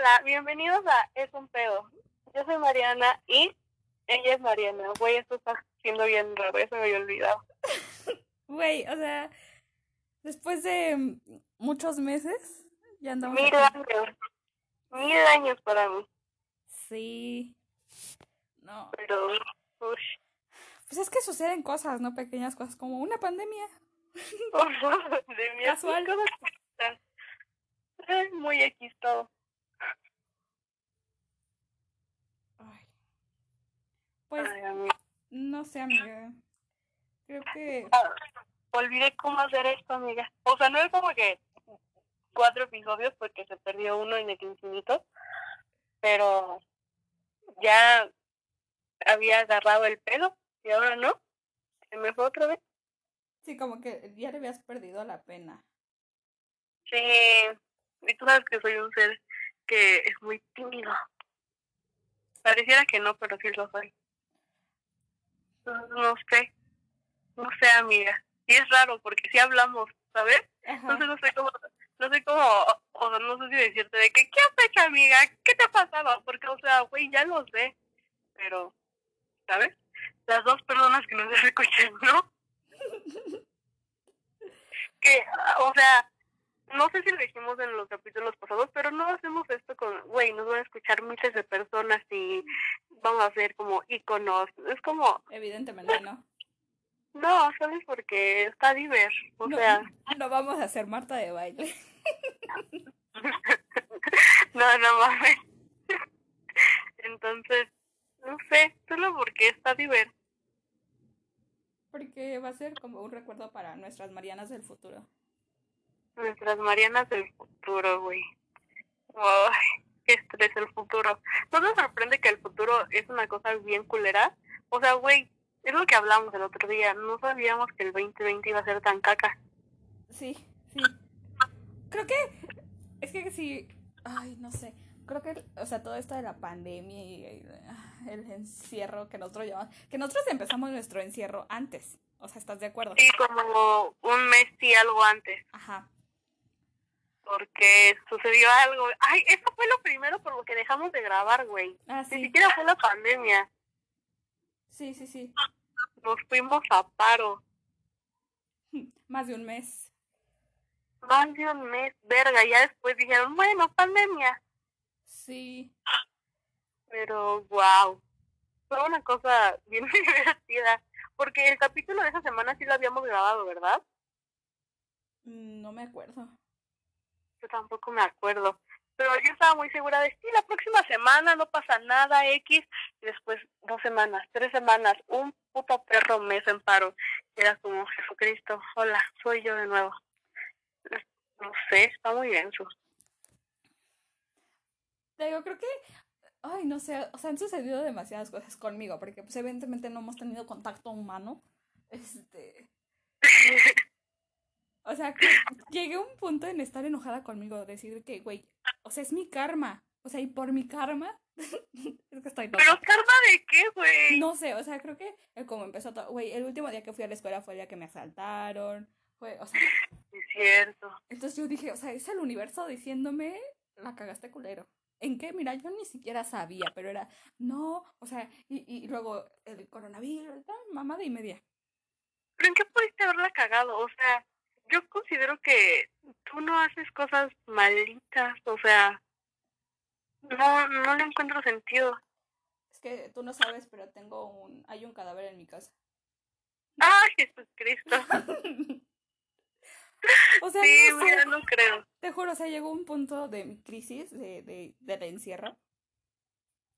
Hola, bienvenidos a Es un pedo. Yo soy Mariana y ella es Mariana. Güey, esto está siendo bien raro, ya se me había olvidado. Güey, o sea, después de muchos meses, ya andamos. Mil aquí. años. Mil años para mí. Sí. No. Pero, uff. Pues es que suceden cosas, ¿no? Pequeñas cosas, como una pandemia. de mi Casual. Muy X todo. Pues, Ay, no sé, amiga. Creo que. Ah, olvidé cómo hacer esto, amiga. O sea, no es como que cuatro episodios porque se perdió uno en el infinito, pero ya había agarrado el pelo y ahora no. Se me fue otra vez. Sí, como que ya le habías perdido la pena. Sí, y tú sabes que soy un ser que es muy tímido. Pareciera que no, pero sí lo soy. No, no sé, no sé, amiga. Y es raro porque sí hablamos, ¿sabes? Ajá. Entonces no sé cómo, no sé cómo, o sea, no sé si decirte de que, ¿qué has hecho, amiga? ¿Qué te ha pasado? Porque, o sea, güey, ya lo sé, pero, ¿sabes? Las dos personas que nos escuchan, ¿no? que, o sea, no sé si lo dijimos en los capítulos pasados, pero no hacemos esto con, güey, nos van a escuchar miles de personas y vamos a hacer como iconos. Es como, Evidentemente no. no, ¿sabes? Porque está diver, o no, sea... no vamos a hacer Marta de baile. no, no mames. Entonces, no sé, solo porque está divertido. Porque va a ser como un recuerdo para nuestras Marianas del futuro. Nuestras Marianas del futuro, güey. Ay, qué estrés el futuro. ¿No te sorprende que el futuro es una cosa bien culera? O sea, güey, es lo que hablamos el otro día. No sabíamos que el 2020 iba a ser tan caca. Sí, sí. Creo que es que sí, ay, no sé. Creo que, o sea, todo esto de la pandemia y el, el encierro que nosotros llevamos, que nosotros empezamos nuestro encierro antes. O sea, ¿estás de acuerdo? Sí, como un mes y algo antes. Ajá. Porque sucedió algo. Ay, eso fue lo primero por lo que dejamos de grabar, güey. Ah, Ni siquiera fue la pandemia. Sí, sí, sí. Nos fuimos a paro. Más de un mes. Más de un mes, verga. Ya después dijeron, bueno, pandemia. Sí. Pero, wow. Fue una cosa bien divertida. Porque el capítulo de esa semana sí lo habíamos grabado, ¿verdad? Mm, No me acuerdo. Yo tampoco me acuerdo. Pero yo estaba muy segura de, sí, la próxima semana no pasa nada, X. Y después, dos semanas, tres semanas, un puto perro mes en paro. Era como, Jesucristo, hola, soy yo de nuevo. No sé, está muy denso. Te digo, creo que, ay, no sé, o sea, han sucedido demasiadas cosas conmigo, porque pues evidentemente no hemos tenido contacto humano. Este, o sea, que llegué a un punto en estar enojada conmigo, decir que, güey, o sea, es mi karma. O sea, y por mi karma, es que estoy loca. Pero karma de qué, güey. No sé, o sea, creo que eh, como empezó todo, güey, el último día que fui a la escuela fue el día que me asaltaron, fue, o sea, Es cierto. entonces yo dije, o sea, es el universo diciéndome, la cagaste culero. ¿En qué? Mira, yo ni siquiera sabía, pero era, no, o sea, y, y luego el coronavirus, mamada y media. ¿Pero en qué pudiste haberla cagado? O sea, yo considero que tú no haces cosas malitas, o sea, no, no le encuentro sentido. Es que tú no sabes, pero tengo un, hay un cadáver en mi casa. ¡Ah, Jesucristo! O sea, Sí, no sé, mira, no creo. te juro, o sea, llegó un punto de crisis, de, de, del encierro.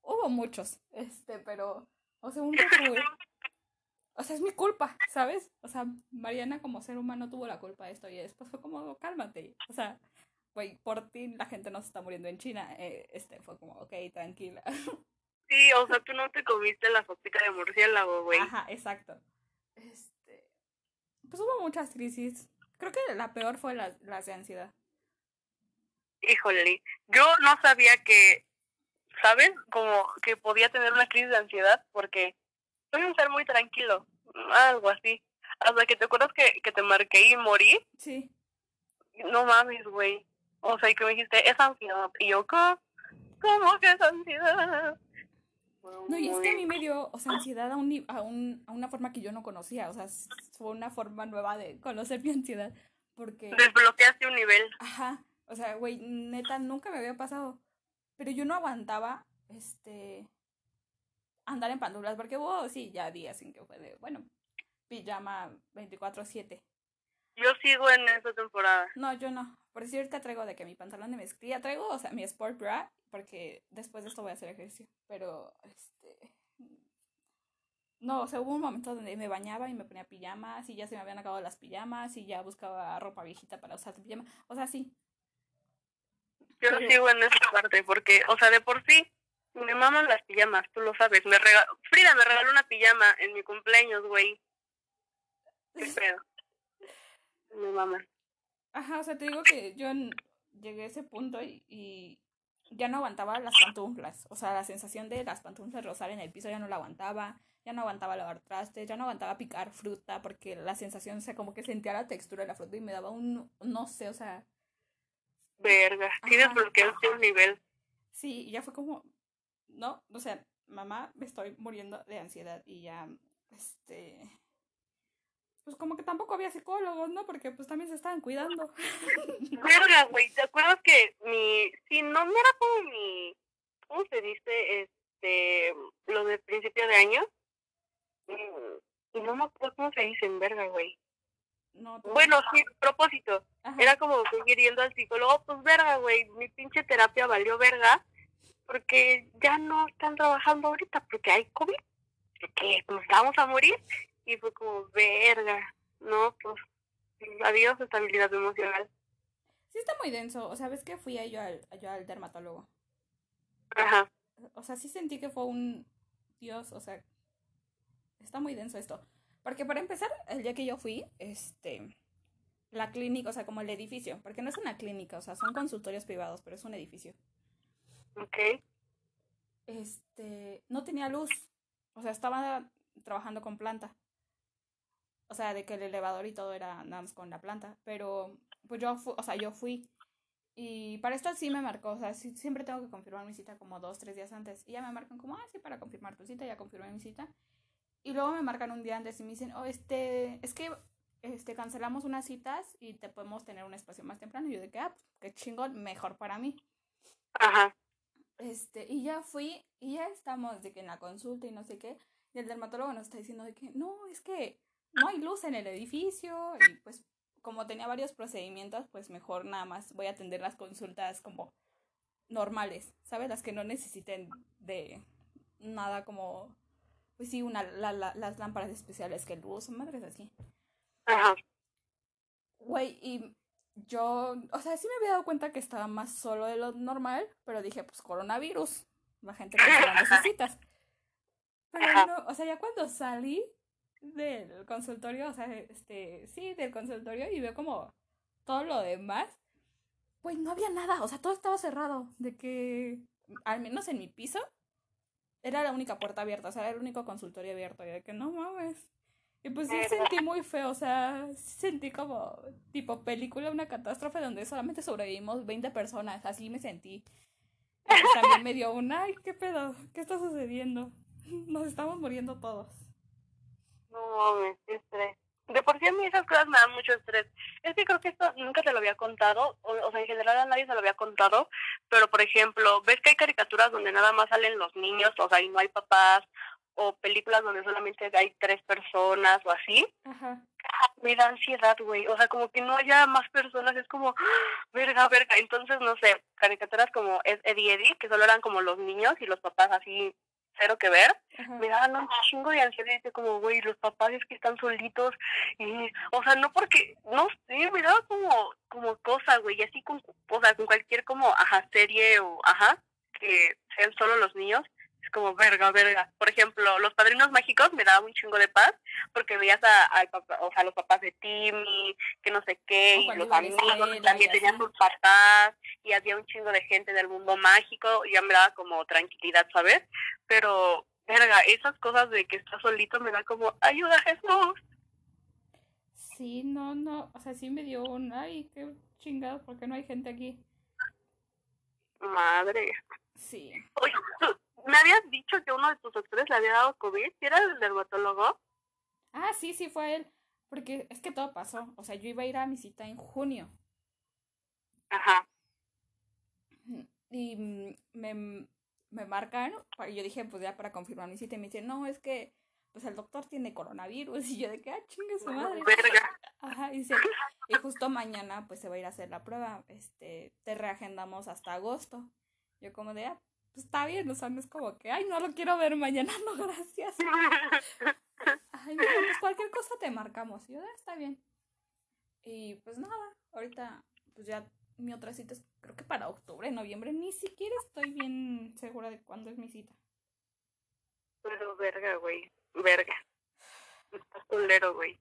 Hubo muchos, este, pero, o sea, un poco, o sea, es mi culpa, ¿sabes? O sea, Mariana como ser humano tuvo la culpa de esto y después fue como, cálmate, o sea, güey, por ti la gente no se está muriendo en China, eh, este, fue como, ok, tranquila. Sí, o sea, tú no te comiste la sopita de murciélago, güey. Ajá, exacto. Este, pues hubo muchas crisis. Creo que la peor fue la, las de ansiedad. Híjole, yo no sabía que, ¿sabes? Como que podía tener una crisis de ansiedad porque soy un ser muy tranquilo, algo así. Hasta que te acuerdas que, que te marqué y morí. Sí. No mames, güey. O sea, y que me dijiste, es ansiedad. Y yo, ¿qué? como que es ansiedad. No, y es que a mí me dio, o sea, ansiedad a, un, a, un, a una forma que yo no conocía, o sea, fue una forma nueva de conocer mi ansiedad, porque... Desbloqueaste un nivel. Ajá, o sea, güey, neta, nunca me había pasado, pero yo no aguantaba, este, andar en pantuflas, porque hubo, sí, ya días en que fue de, bueno, pijama 24-7. Yo sigo en esa temporada. No, yo no. Por decir, ahorita traigo de que mi pantalón de mezclilla traigo, o sea, mi sport bra, porque después de esto voy a hacer ejercicio. Pero, este. No, o sea, hubo un momento donde me bañaba y me ponía pijamas y ya se me habían acabado las pijamas y ya buscaba ropa viejita para usar pijama. O sea, sí. Yo sigo en esa parte porque, o sea, de por sí, me maman las pijamas, tú lo sabes. Me regaló, Frida me regaló una pijama en mi cumpleaños, güey. Qué pedo. Me maman. Ajá, o sea, te digo que yo llegué a ese punto y, y, ya no aguantaba las pantuflas. O sea, la sensación de las pantuflas rozar en el piso ya no la aguantaba. Ya no aguantaba lavar trastes, ya no aguantaba picar fruta porque la sensación, o sea, como que sentía la textura de la fruta y me daba un, no sé, o sea... Verga, sí desbloqueaste un nivel. Sí, ya fue como, no, o sea, mamá, me estoy muriendo de ansiedad y ya, este, pues como que tampoco había psicólogos, ¿no? Porque pues también se estaban cuidando. Verga, güey, ¿te acuerdas que mi, si no, no era como mi, ¿cómo se dice? Este, lo de principio de año. Y no me acuerdo cómo se dice en verga, güey. No, bueno, sí, propósito. Era como seguir yendo al psicólogo, pues verga, güey, mi pinche terapia valió verga, porque ya no están trabajando ahorita, porque hay COVID, porque nos vamos a morir, y fue como, verga, no, pues, adiós estabilidad emocional. Sí está muy denso, o sea, ves que fui a yo al, yo al dermatólogo. Ajá. O sea, sí sentí que fue un dios, o sea, está muy denso esto. Porque para empezar, el día que yo fui, este, la clínica, o sea, como el edificio, porque no es una clínica, o sea, son consultorios privados, pero es un edificio. Ok. Este, no tenía luz, o sea, estaba trabajando con planta. O sea, de que el elevador y todo era nada más con la planta. Pero, pues yo, o sea, yo fui. Y para esto sí me marcó, o sea, sí, siempre tengo que confirmar mi cita como dos, tres días antes. Y ya me marcan como, ah, sí, para confirmar tu cita, ya confirmé mi cita. Y luego me marcan un día antes y me dicen, oh, este, es que este, cancelamos unas citas y te podemos tener un espacio más temprano. Y yo de que, ah, pues, qué chingón, mejor para mí. Ajá. Este, y ya fui, y ya estamos de que en la consulta y no sé qué. Y el dermatólogo nos está diciendo de que, no, es que no hay luz en el edificio y pues como tenía varios procedimientos, pues mejor nada más voy a atender las consultas como normales, ¿sabes? Las que no necesiten de nada como, pues sí, una, la, la, las lámparas especiales que luz, madres así. Ajá. Güey, y yo, o sea, sí me había dado cuenta que estaba más solo de lo normal, pero dije, pues coronavirus, la gente no necesitas. Pero no, o sea, ya cuando salí, del consultorio, o sea, este, sí, del consultorio y veo como todo lo demás, pues no había nada, o sea, todo estaba cerrado, de que, al menos en mi piso, era la única puerta abierta, o sea, era el único consultorio abierto, y de que no mames. Y pues sí sentí muy feo, o sea, sentí como tipo película, una catástrofe donde solamente sobrevivimos 20 personas, así me sentí. Y pues también me dio un, ay, qué pedo, ¿qué está sucediendo? Nos estamos muriendo todos. No mames, qué estrés. De por sí a mí esas cosas me dan mucho estrés. Es que creo que esto nunca te lo había contado, o, o, sea, en general a nadie se lo había contado, pero por ejemplo, ves que hay caricaturas donde nada más salen los niños, o sea, y no hay papás, o películas donde solamente hay tres personas o así. Ajá. Me da ansiedad, güey. O sea, como que no haya más personas, es como, ¡ah! verga, verga. Entonces, no sé, caricaturas como Eddie Eddie, que solo eran como los niños y los papás así cero que ver, Ajá. me daban un chingo de ansiedad y como, güey, los papás es que están solitos y, o sea, no porque, no sé, me daba como, como cosa, güey, y así con, o sea, con cualquier como, ajá, serie o, ajá, que sean solo los niños, es como, verga, verga. Por ejemplo, Los Padrinos Mágicos me daban un chingo de paz porque veías a, a, o sea, los papás de Timmy, que no sé qué, y los amigos que también tenían sus papás, y había un chingo de gente del mundo mágico, y ya me daba como tranquilidad, ¿sabes? Pero, verga, esas cosas de que estás solito me da como, ayuda Jesús. Sí, no, no, o sea, sí me dio un, ay, qué chingados, porque no hay gente aquí. Madre. Sí. Oye, ¿tú- me habías dicho que uno de tus doctores le había dado COVID, ¿sí era el dermatólogo? Ah, sí, sí fue él. Porque es que todo pasó. O sea, yo iba a ir a mi cita en junio. Ajá. Y me, me marcan. Y yo dije, pues ya para confirmar mi cita. Y me dicen, no, es que pues el doctor tiene coronavirus. Y yo de que, ah, chingue su madre. Verga. Ajá, y dice, y justo mañana pues se va a ir a hacer la prueba. Este, te reagendamos hasta agosto. Yo como de, ah, pues está bien, o sea, no es como que, ay, no lo quiero ver mañana, no, gracias. Ay, no, pues cualquier cosa te marcamos. Y yo, "Ah, está bien. Y pues nada, ahorita, pues ya mi otra cita es, creo que para octubre, noviembre, ni siquiera estoy bien segura de cuándo es mi cita. Pero verga, güey. Verga. Estás culero, güey.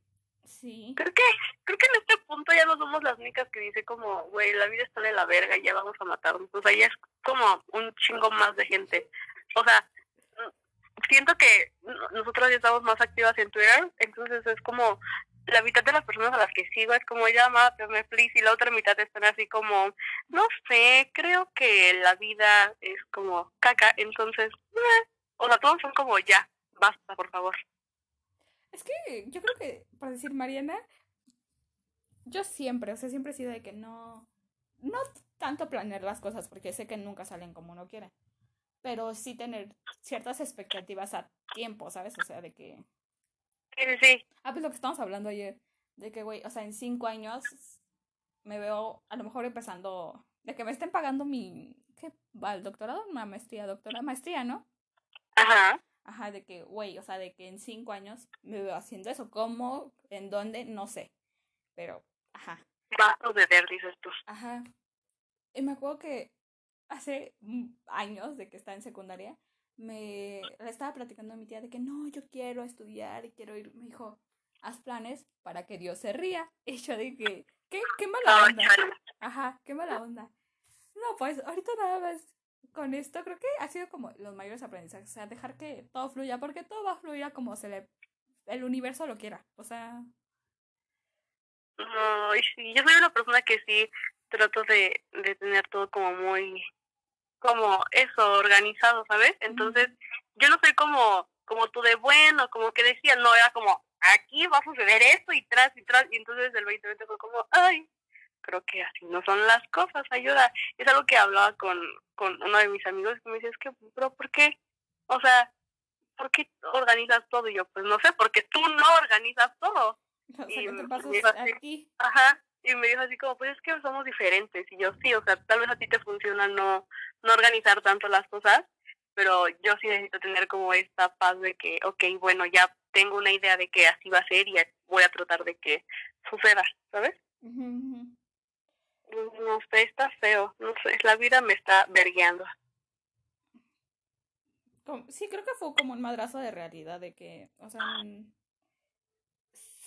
Creo que, creo que en este punto ya no somos las únicas que dice como, güey, la vida está de la verga y ya vamos a matarnos. O sea, ya es como un chingo más de gente. O sea, mm, siento que n- nosotros ya estamos más activas en Twitter, entonces es como la mitad de las personas a las que sigo es como ya mátame, please, y la otra mitad están así como, no sé, creo que la vida es como caca, entonces, eh. o sea, todos son como ya, basta, por favor. Es que yo creo que, por decir Mariana, yo siempre, o sea, siempre he sido de que no, no tanto planear las cosas, porque sé que nunca salen como uno quiere, pero sí tener ciertas expectativas a tiempo, ¿sabes? O sea, de que, Sí, sí, sí. ah, pues lo que estamos hablando ayer, de que, güey, o sea, en cinco años me veo a lo mejor empezando, de que me estén pagando mi, ¿qué va? ¿El doctorado? Una maestría, doctora, maestría, ¿no? Ajá. Ajá, de que, güey, o sea, de que en cinco años me veo haciendo eso. ¿Cómo? ¿En dónde? No va Pero, ajá, Va a suceder, dices tú. ajá. Y me acuerdo que hace años de que estaba en secundaria, me le estaba platicando a mi tía de que no, yo quiero estudiar y quiero ir. Me dijo, haz planes para que Dios se ría. Y yo dije, ¿qué, qué mala onda? Ajá, qué mala onda. No, pues ahorita nada más con esto creo que ha sido como los mayores aprendizajes. O sea, dejar que todo fluya, porque todo va a fluir a como se le, el universo lo quiera. O sea, sí, yo soy una persona que sí trato de, de tener todo como muy, como eso, organizado, ¿sabes? Entonces, yo no soy como, como tú de bueno, como que decía, no, era como, aquí va a suceder esto y tras y tras, y entonces el 2020 fue como, ay, creo que así no son las cosas, ayuda. Es algo que hablaba con, con uno de mis amigos que me dice, es que, pero ¿por qué? O sea, ¿por qué organizas todo? Y yo, pues no sé, porque tú no organizas todo. o sea, Y ¿qué te me dijo así? Ajá, y me dijo así como, pues es que somos diferentes. Y yo, sí, o sea, tal vez a ti te funciona no, no organizar tanto las cosas, pero yo sí necesito tener como esta paz de que, ok, bueno, ya tengo una idea de que así va a ser y voy a tratar de que suceda, ¿sabes? Ujú. No sé, está feo, no sé, la vida me está vergueando. Sí, creo que fue como un madrazo de realidad de que, o sea, mm,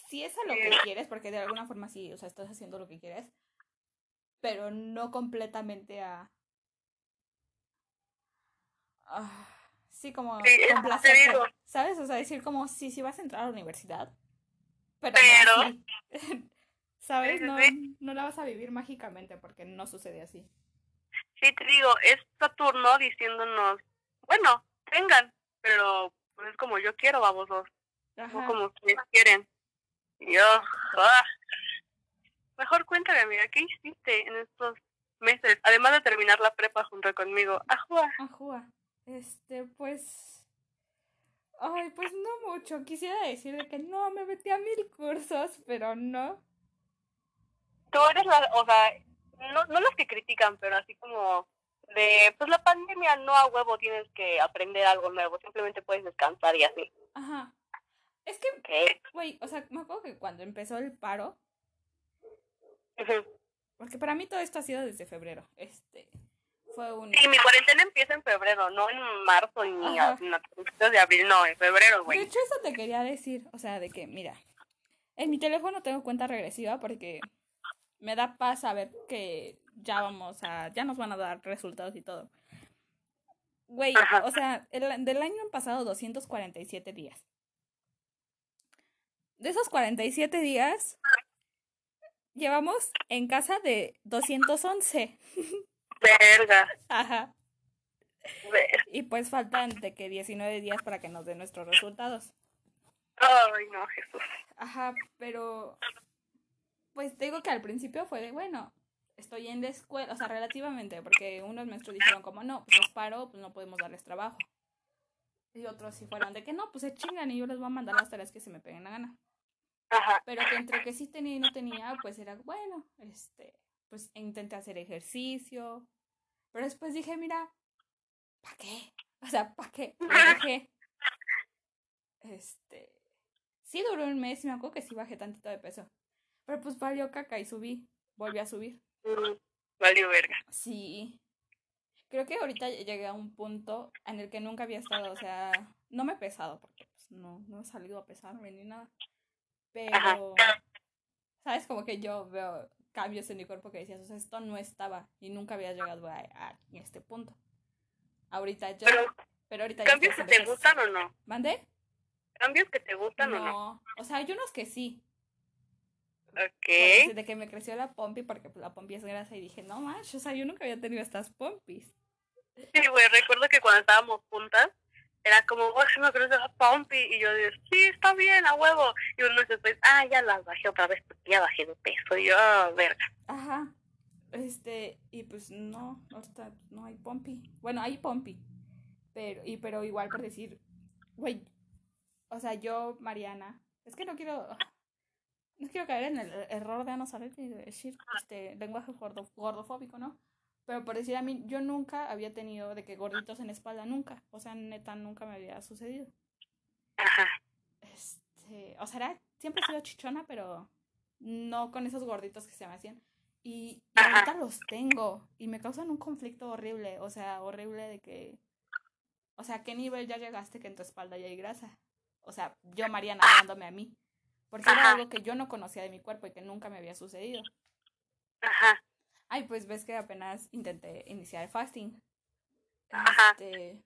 si es a lo que quieres, porque de alguna forma sí, o sea, estás haciendo lo que quieres, pero no completamente a... ah, sí, como Sí, complacerte. ¿sabes? O sea, decir como, sí, sí vas a entrar a la universidad, pero, Pero- no así. ¿Sabes? No, no la vas a vivir mágicamente porque no sucede así. Sí, te digo, es Saturno diciéndonos, bueno, tengan, pero pues es como yo quiero, babosos. no Ajá. como ustedes quieren. Y yo, ah. mejor cuéntame, amiga, ¿qué hiciste en estos meses? Además de terminar la prepa junto conmigo. Ajua. Ajúa. Este, pues. Ay, pues no mucho. Quisiera decir de que no, me metí a mil cursos, pero no. Tú eres la, o sea, no, no los que critican, pero así como de, pues la pandemia no a huevo tienes que aprender algo nuevo, simplemente puedes descansar y así. Ajá. Es que, güey, o sea, me acuerdo que cuando empezó el paro, porque para mí todo esto ha sido desde febrero. Este, fue un. Sí, mi cuarentena empieza en febrero, no en marzo ni a, de abril, no, en febrero, De güey. hecho, eso te quería decir. O sea, de que, mira, en mi teléfono tengo cuenta regresiva porque me da paz saber que ya vamos a. Ya nos van a dar resultados y todo. Güey, o sea, el, del año han pasado 247 días. De esos 47 días, llevamos en casa de 211. Verga. Ajá. Y pues faltan de que 19 días para que nos den nuestros resultados. Ay, no, Jesús. Ajá, pero pues digo que al principio fue de, bueno, estoy en la escuela, o sea, relativamente, porque unos maestros dijeron como, no, pues los paro, pues no podemos darles trabajo. Y otros sí fueron de que no, pues se chingan y yo les voy a mandar las tareas que se me peguen la gana. Ajá. Pero que entre que sí tenía y no tenía, pues era, bueno, este, pues intenté hacer ejercicio. Pero después dije, mira, ¿para qué? O sea, ¿para qué? Lo dejé. Este, sí duró un mes y me acuerdo que sí bajé tantito de peso. Pero pues valió caca y subí, volví a subir. Valió verga. Sí. Creo que ahorita llegué a un punto en el que nunca había estado, o sea, no me he pesado porque pues no, no he salido a pesarme ni nada. Pero, ¿sabes? Como que yo veo cambios en mi cuerpo que decías, o sea, esto no estaba y nunca había llegado a, a este punto. Ahorita yo, Pero, pero ahorita ¿Cambios que te gustan o no? ¿Mandé? ¿Cambios que te gustan o no? No, o sea, hay unos que sí. Ok. Desde que me creció la pompi, porque pues, la pompi es grasa y dije, no manches, o sea, yo nunca había tenido estas pompis. Sí, güey, recuerdo que cuando estábamos juntas, era como, güey, se me crece la pompi. Y yo digo, sí, está bien, a huevo. Y uno después, ah, ya las bajé otra vez porque ya bajé de peso. Y yo, ah, verga. Ajá. Este, y pues no, ahorita no hay pompi. Bueno, hay pompi. Pero, y pero igual por decir, güey, o sea, yo, Mariana, es que no quiero, no quiero caer en el error de no saber y de decir este lenguaje gordo, gordofóbico, ¿no? Pero por decir a mí, yo nunca había tenido de que gorditos en la espalda, nunca. O sea, neta, nunca me había sucedido. Ajá. Este, o sea, era, siempre he sido chichona, pero no con esos gorditos que se me hacían. Y, y ahorita los tengo y me causan un conflicto horrible, o sea, horrible de que, o sea, ¿a qué nivel ya llegaste que en tu espalda ya hay grasa? O sea, yo, Mariana, hablándome a mí. Porque era algo que yo no conocía de mi cuerpo y que nunca me había sucedido. Ajá. Ay, pues ves que apenas intenté iniciar el fasting. Ajá. Este,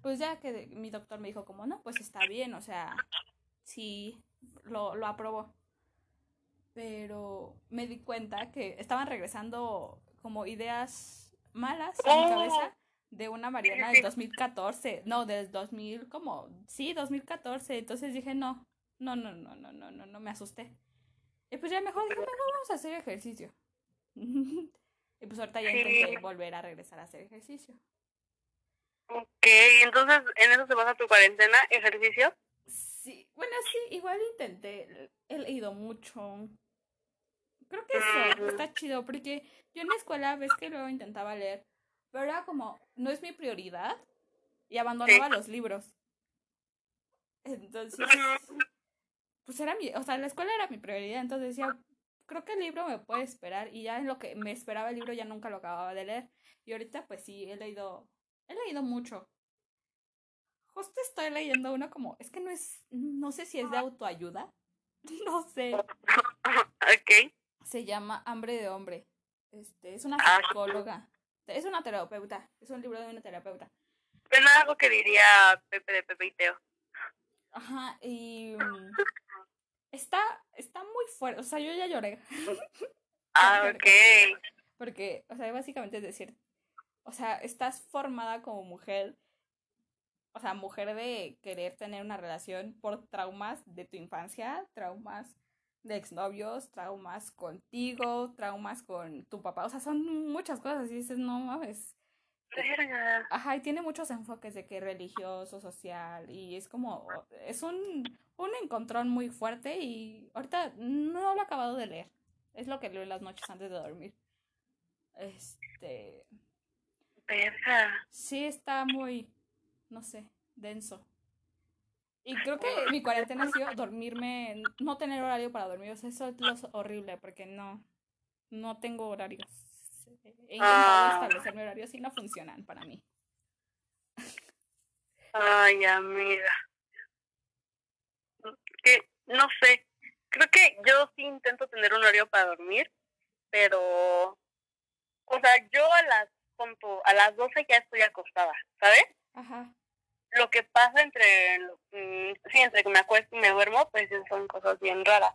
pues ya que mi doctor me dijo como, no, pues está bien, o sea, sí, lo, lo aprobó. Pero me di cuenta que estaban regresando como ideas malas a mi Oh. cabeza de una Mariana del 2014, no, del 2000, como, sí, 2014. Entonces dije, no, no, no, no, no, no, no, no, me asusté. Y pues ya mejor dije, mejor vamos a hacer ejercicio. y pues ahorita ya intenté volver a regresar a hacer ejercicio. Ok, entonces, ¿en eso se basa tu cuarentena? ¿Ejercicio? Sí, bueno, sí, igual intenté, he leído mucho. Creo que eso Ujú. está chido, porque yo en la escuela ves que luego intentaba leer, pero era como, no es mi prioridad, y abandonaba los libros. Entonces. Pues era mi, o sea, la escuela era mi prioridad, entonces decía, creo que el libro me puede esperar, y ya en lo que me esperaba el libro ya nunca lo acababa de leer. Y ahorita pues sí, he leído, he leído mucho. Justo estoy leyendo uno como, es que no es, no sé si es de autoayuda, no sé, ok. se llama Hambre de Hombre. Este, es una Ah. psicóloga, es una terapeuta, es un libro de una terapeuta. Suena algo que diría Pepe de Pepe y Teo. Ajá, y mm, está, está muy fuerte, o sea, yo ya lloré. Ah, ok. Porque, o sea, básicamente es decir, o sea, estás formada como mujer, o sea, mujer de querer tener una relación por traumas de tu infancia, traumas de exnovios, traumas contigo, traumas con tu papá, o sea, son muchas cosas y dices, no mames. Verga. Ajá, y tiene muchos enfoques de que religioso, social, y es como, es un, un encontrón muy fuerte y ahorita no lo he acabado de leer. Es lo que leo en las noches antes de dormir. Este, Verga. sí está muy, no sé, denso. Y creo que mi cuarentena ha sido dormirme, no tener horario para dormir. O sea, eso es lo horrible porque no, no tengo horarios. He intentado Ah. establecer mi horarios y no funcionan para mí. Ay, amiga. Que, no sé. Creo que yo sí intento tener un horario para dormir, pero, o sea, yo a las, punto, a las 12 ya estoy acostada, ¿sabes? Ajá. Lo que pasa entre, mm, sí, entre que me acuesto y me duermo, pues son cosas bien raras.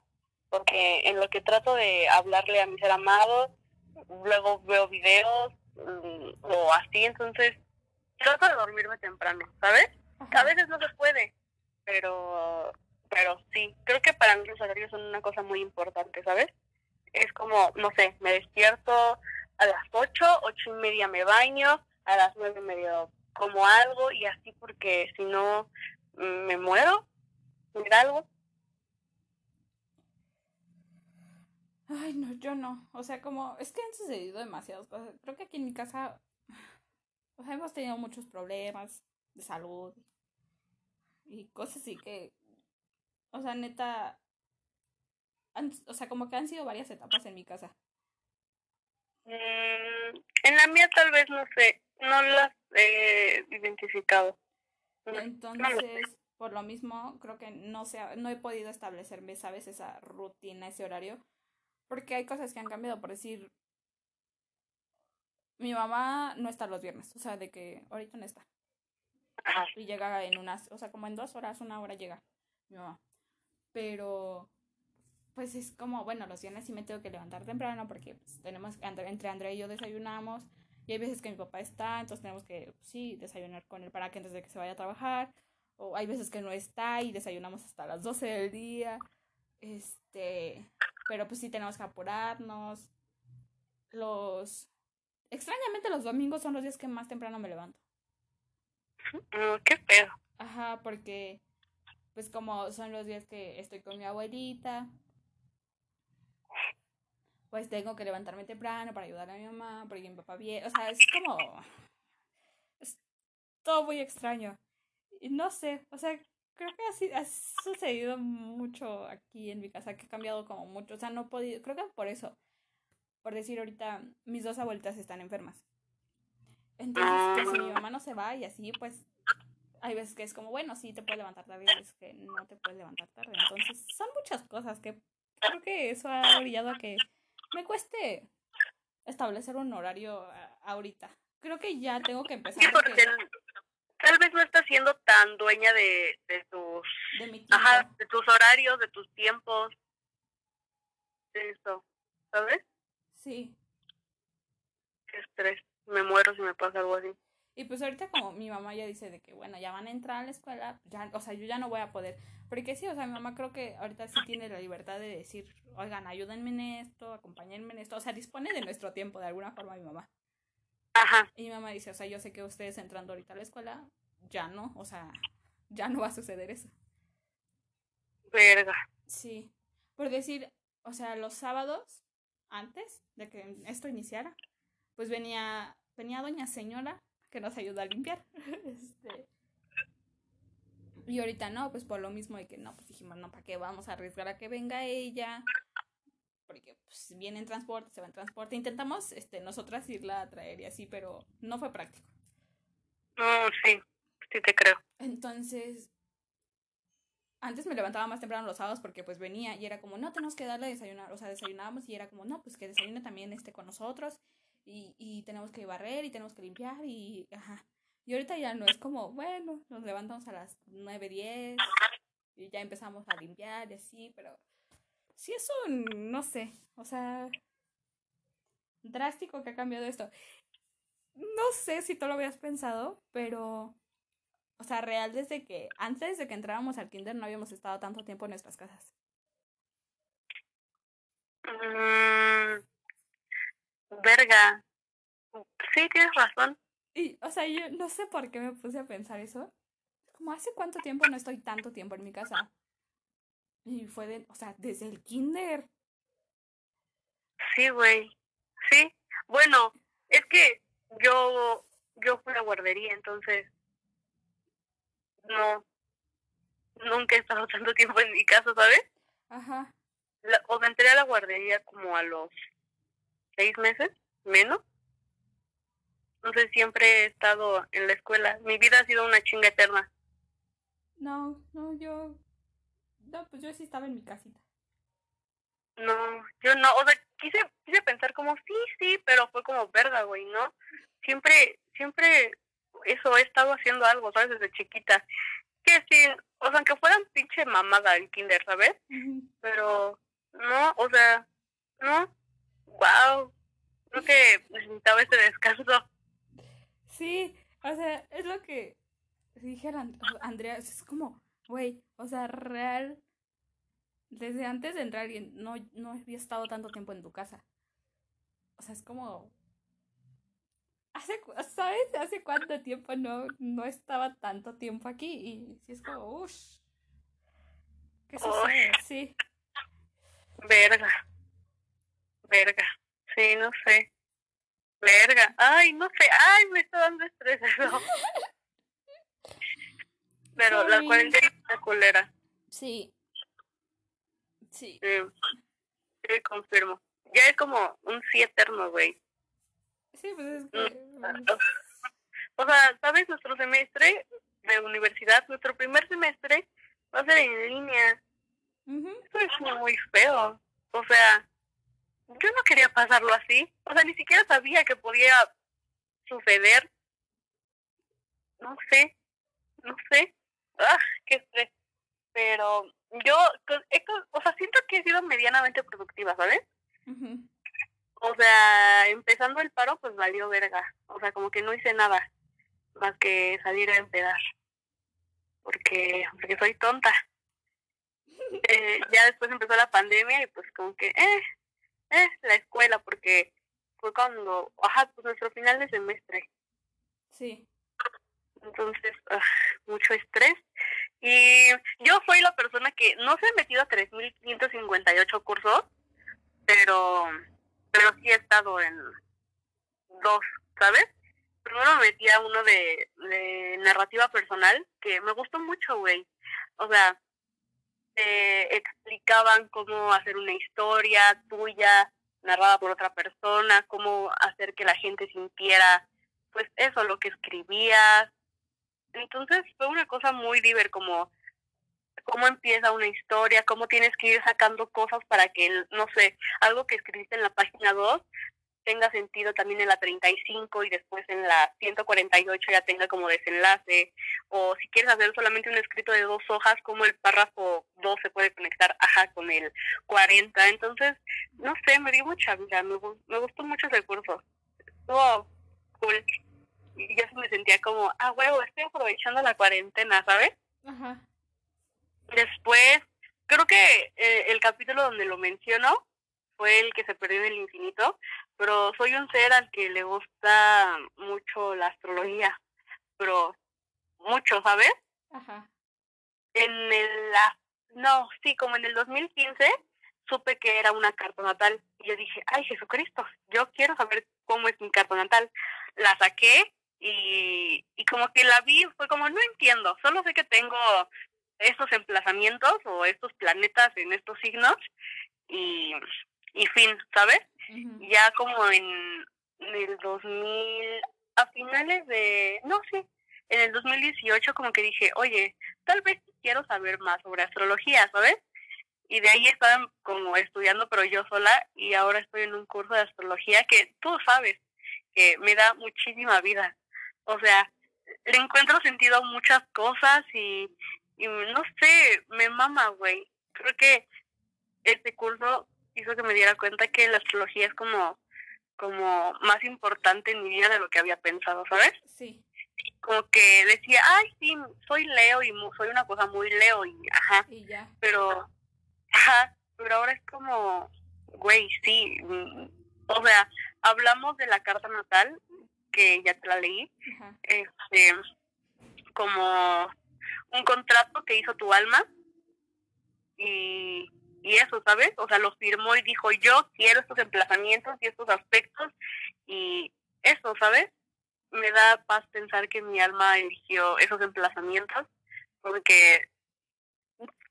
Porque en lo que trato de hablarle a mi ser amado, luego veo videos mm, o así, entonces trato de dormirme temprano, ¿sabes? A veces no se puede, pero pero sí, creo que para mí los horarios son una cosa muy importante, ¿sabes? Es como, no sé, me despierto a las ocho, ocho y media me baño, a las nueve y media como algo y así porque si no mm, me muero, mira algo. Ay, no, yo no. O sea, como, es que han sucedido demasiadas cosas. Creo que aquí en mi casa o sea, hemos tenido muchos problemas de salud y cosas así que, o sea, neta, o sea, como que han sido varias etapas en mi casa. Mm, en la mía tal vez no sé, no las he identificado. Entonces, por lo mismo, creo que no sé, no he podido establecerme, ¿sabes? Esa rutina, ese horario. Porque hay cosas que han cambiado, por decir, mi mamá no está los viernes, o sea, de que ahorita no está. Y llega en unas, o sea, como en dos horas, una hora llega mi mamá. Pero, pues es como, bueno, los viernes sí me tengo que levantar temprano porque pues, tenemos, entre Andrea y yo desayunamos. Y hay veces que mi papá está, entonces tenemos que, sí, desayunar con él para que antes de que se vaya a trabajar. O hay veces que no está y desayunamos hasta las 12 del día. Este, pero pues sí tenemos que apurarnos. Los, extrañamente los domingos son los días que más temprano me levanto. Mm, qué pedo. Ajá, porque pues como son los días que estoy con mi abuelita, pues tengo que levantarme temprano para ayudar a mi mamá, porque mi papá viene, o sea, es como, es todo muy extraño. Y no sé, o sea, creo que así ha sucedido mucho aquí en mi casa, que ha cambiado como mucho, o sea, no he podido, creo que por eso, por decir ahorita, mis dos abuelitas están enfermas. Entonces, si mi mamá no se va y así, pues hay veces que es como, bueno, sí te puedes levantar tarde, hay veces que no te puedes levantar tarde. Entonces, son muchas cosas que creo que eso ha orillado a que me cueste establecer un horario ahorita. Creo que ya tengo que empezar. Sí, porque tal vez no estás siendo tan dueña de, de tus... De Ajá, de tus horarios, de tus tiempos. De eso, ¿sabes? Sí. Qué estrés. Me muero si me pasa algo así. Y pues ahorita como mi mamá ya dice de que, bueno, ya van a entrar a la escuela, ya, o sea, yo ya no voy a poder. Porque sí, o sea, mi mamá creo que ahorita sí tiene la libertad de decir, oigan, ayúdenme en esto, acompáñenme en esto. O sea, dispone de nuestro tiempo de alguna forma mi mamá. Ajá. Y mi mamá dice, o sea, yo sé que ustedes entrando ahorita a la escuela, ya no, o sea, ya no va a suceder eso. Verga. Sí. Por decir, o sea, los sábados, antes de que esto iniciara, pues venía, venía doña señora que nos ayuda a limpiar. este, y ahorita no, pues por lo mismo de que no, pues dijimos, no, ¿para qué vamos a arriesgar a que venga ella? Porque pues viene en transporte, se va en transporte. Intentamos este, nosotras irla a traer y así, pero no fue práctico. Mm, sí, sí te creo. Entonces, antes me levantaba más temprano los sábados porque pues venía y era como, no, tenemos que darle a desayunar. O sea, desayunábamos y era como, no, pues que desayune también este con nosotros y, y tenemos que barrer y tenemos que limpiar y ajá. Y ahorita ya no es como, bueno, nos levantamos a las 9, 10 y ya empezamos a limpiar y así, pero sí es un, no sé, o sea, drástico que ha cambiado esto. No sé si tú lo habías pensado, pero, o sea, real desde que, antes de que entrábamos al kinder no habíamos estado tanto tiempo en nuestras casas. Mm, verga. Sí, tienes razón. Y, o sea, yo no sé por qué me puse a pensar eso. Como hace cuánto tiempo no estoy tanto tiempo en mi casa. Y fue de, o sea, desde el kinder. Sí, güey. Sí. Bueno, es que yo, yo fui a guardería, entonces no, nunca he estado tanto tiempo en mi casa, ¿sabes? Ajá. o me entré a la guardería como a los seis meses, menos. Entonces siempre he estado en la escuela. Mi vida ha sido una chinga eterna. No, no, yo... No, pues yo sí estaba en mi casita. No, yo no, o sea, quise, quise pensar como sí, sí, pero fue como verga, güey, ¿no? Siempre, siempre eso he estado haciendo algo, ¿sabes? Desde chiquita. Que sí, o sea, aunque fueran pinche mamada el kinder, ¿sabes? Pero, no, o sea, no, wow, creo que necesitaba ese descanso. Sí, O sea, es lo que dije a Andrea, es como, güey, o sea, real, desde antes de entrar no, no había estado tanto tiempo en tu casa. O sea, es como, hace, ¿sabes? ¿Hace cuánto tiempo no, no estaba tanto tiempo aquí? Y si es como, uff, ¿qué sucede? Sí. Verga. Verga. Sí, no sé. Verga. Ay, no sé. Ay, me está dando estrés Pero la cuarentena es culera. Sí. Sí. Sí, confirmo. Ya es como un sí eterno, güey. Sí, pues es que... Mm, o sea, ¿sabes? Nuestro semestre de universidad, nuestro primer semestre va a ser en línea. Eso es muy feo. O sea, yo no quería pasarlo así. O sea, ni siquiera sabía que podía suceder. No sé, no sé. Ah, qué estrés. Pero yo, o sea, siento que he sido medianamente productiva, ¿sabes? O sea, empezando el paro, pues valió verga. O sea, como que no hice nada más que salir a empedar. Porque, porque soy tonta. Eh, ya después empezó la pandemia y pues como que, eh, eh, la escuela, porque fue cuando, ajá, pues nuestro final de semestre. Sí. Entonces, ah, mucho estrés. Y yo soy la persona que no se ha metido a 3.558 cursos, pero pero sí he estado en dos, ¿sabes? Primero me metí a uno de, de narrativa personal que me gustó mucho, güey. O sea, te explicaban cómo hacer una historia tuya narrada por otra persona, cómo hacer que la gente sintiera, pues eso, lo que escribías. Entonces fue una cosa muy divertida, como cómo empieza una historia, cómo tienes que ir sacando cosas para que, no sé, algo que escribiste en la página 2 tenga sentido también en la 35 y después en la 148 ya tenga como desenlace. O si quieres hacer solamente un escrito de dos hojas, como el párrafo 2 se puede conectar, ajá, con el 40. Entonces, no sé, me dio mucha vida, me, me gustó mucho ese curso. Estuvo cool. Y yo me sentía como, ah, huevo, estoy aprovechando la cuarentena, ¿sabes? Ajá. Después, creo que eh, el capítulo donde lo menciono fue el que se perdió en el infinito, pero soy un ser al que le gusta mucho la astrología, pero mucho, ¿sabes? Ajá. En el, no, sí, como en el 2015 supe que era una carta natal y yo dije, ay Jesucristo, yo quiero saber cómo es mi carta natal. La saqué y, y como que la vi, fue como, no entiendo, solo sé que tengo estos emplazamientos o estos planetas en estos signos y, y fin, ¿sabes? Ya como en, el 2000, a finales de, no sé, en el 2018 como que dije, oye, tal vez quiero saber más sobre astrología, ¿sabes? Y de ahí estaba como estudiando, pero yo sola, y ahora estoy en un curso de astrología que tú sabes que me da muchísima vida. O sea, le encuentro sentido a muchas cosas y, y no sé, me mama, güey. Creo que este curso hizo que me diera cuenta que la astrología es como, como más importante en mi vida de lo que había pensado, ¿sabes? Sí. Como que decía, ay, sí, soy Leo y soy una cosa muy Leo y ajá. Y ya. Pero, ajá, pero ahora es como, güey, sí. Mm, o sea, hablamos de la carta natal, que ya te la leí. Este, como un contrato que hizo tu alma y, y eso, ¿sabes? O sea, lo firmó y dijo, yo quiero estos emplazamientos y estos aspectos y eso, ¿sabes? Me da paz pensar que mi alma eligió esos emplazamientos porque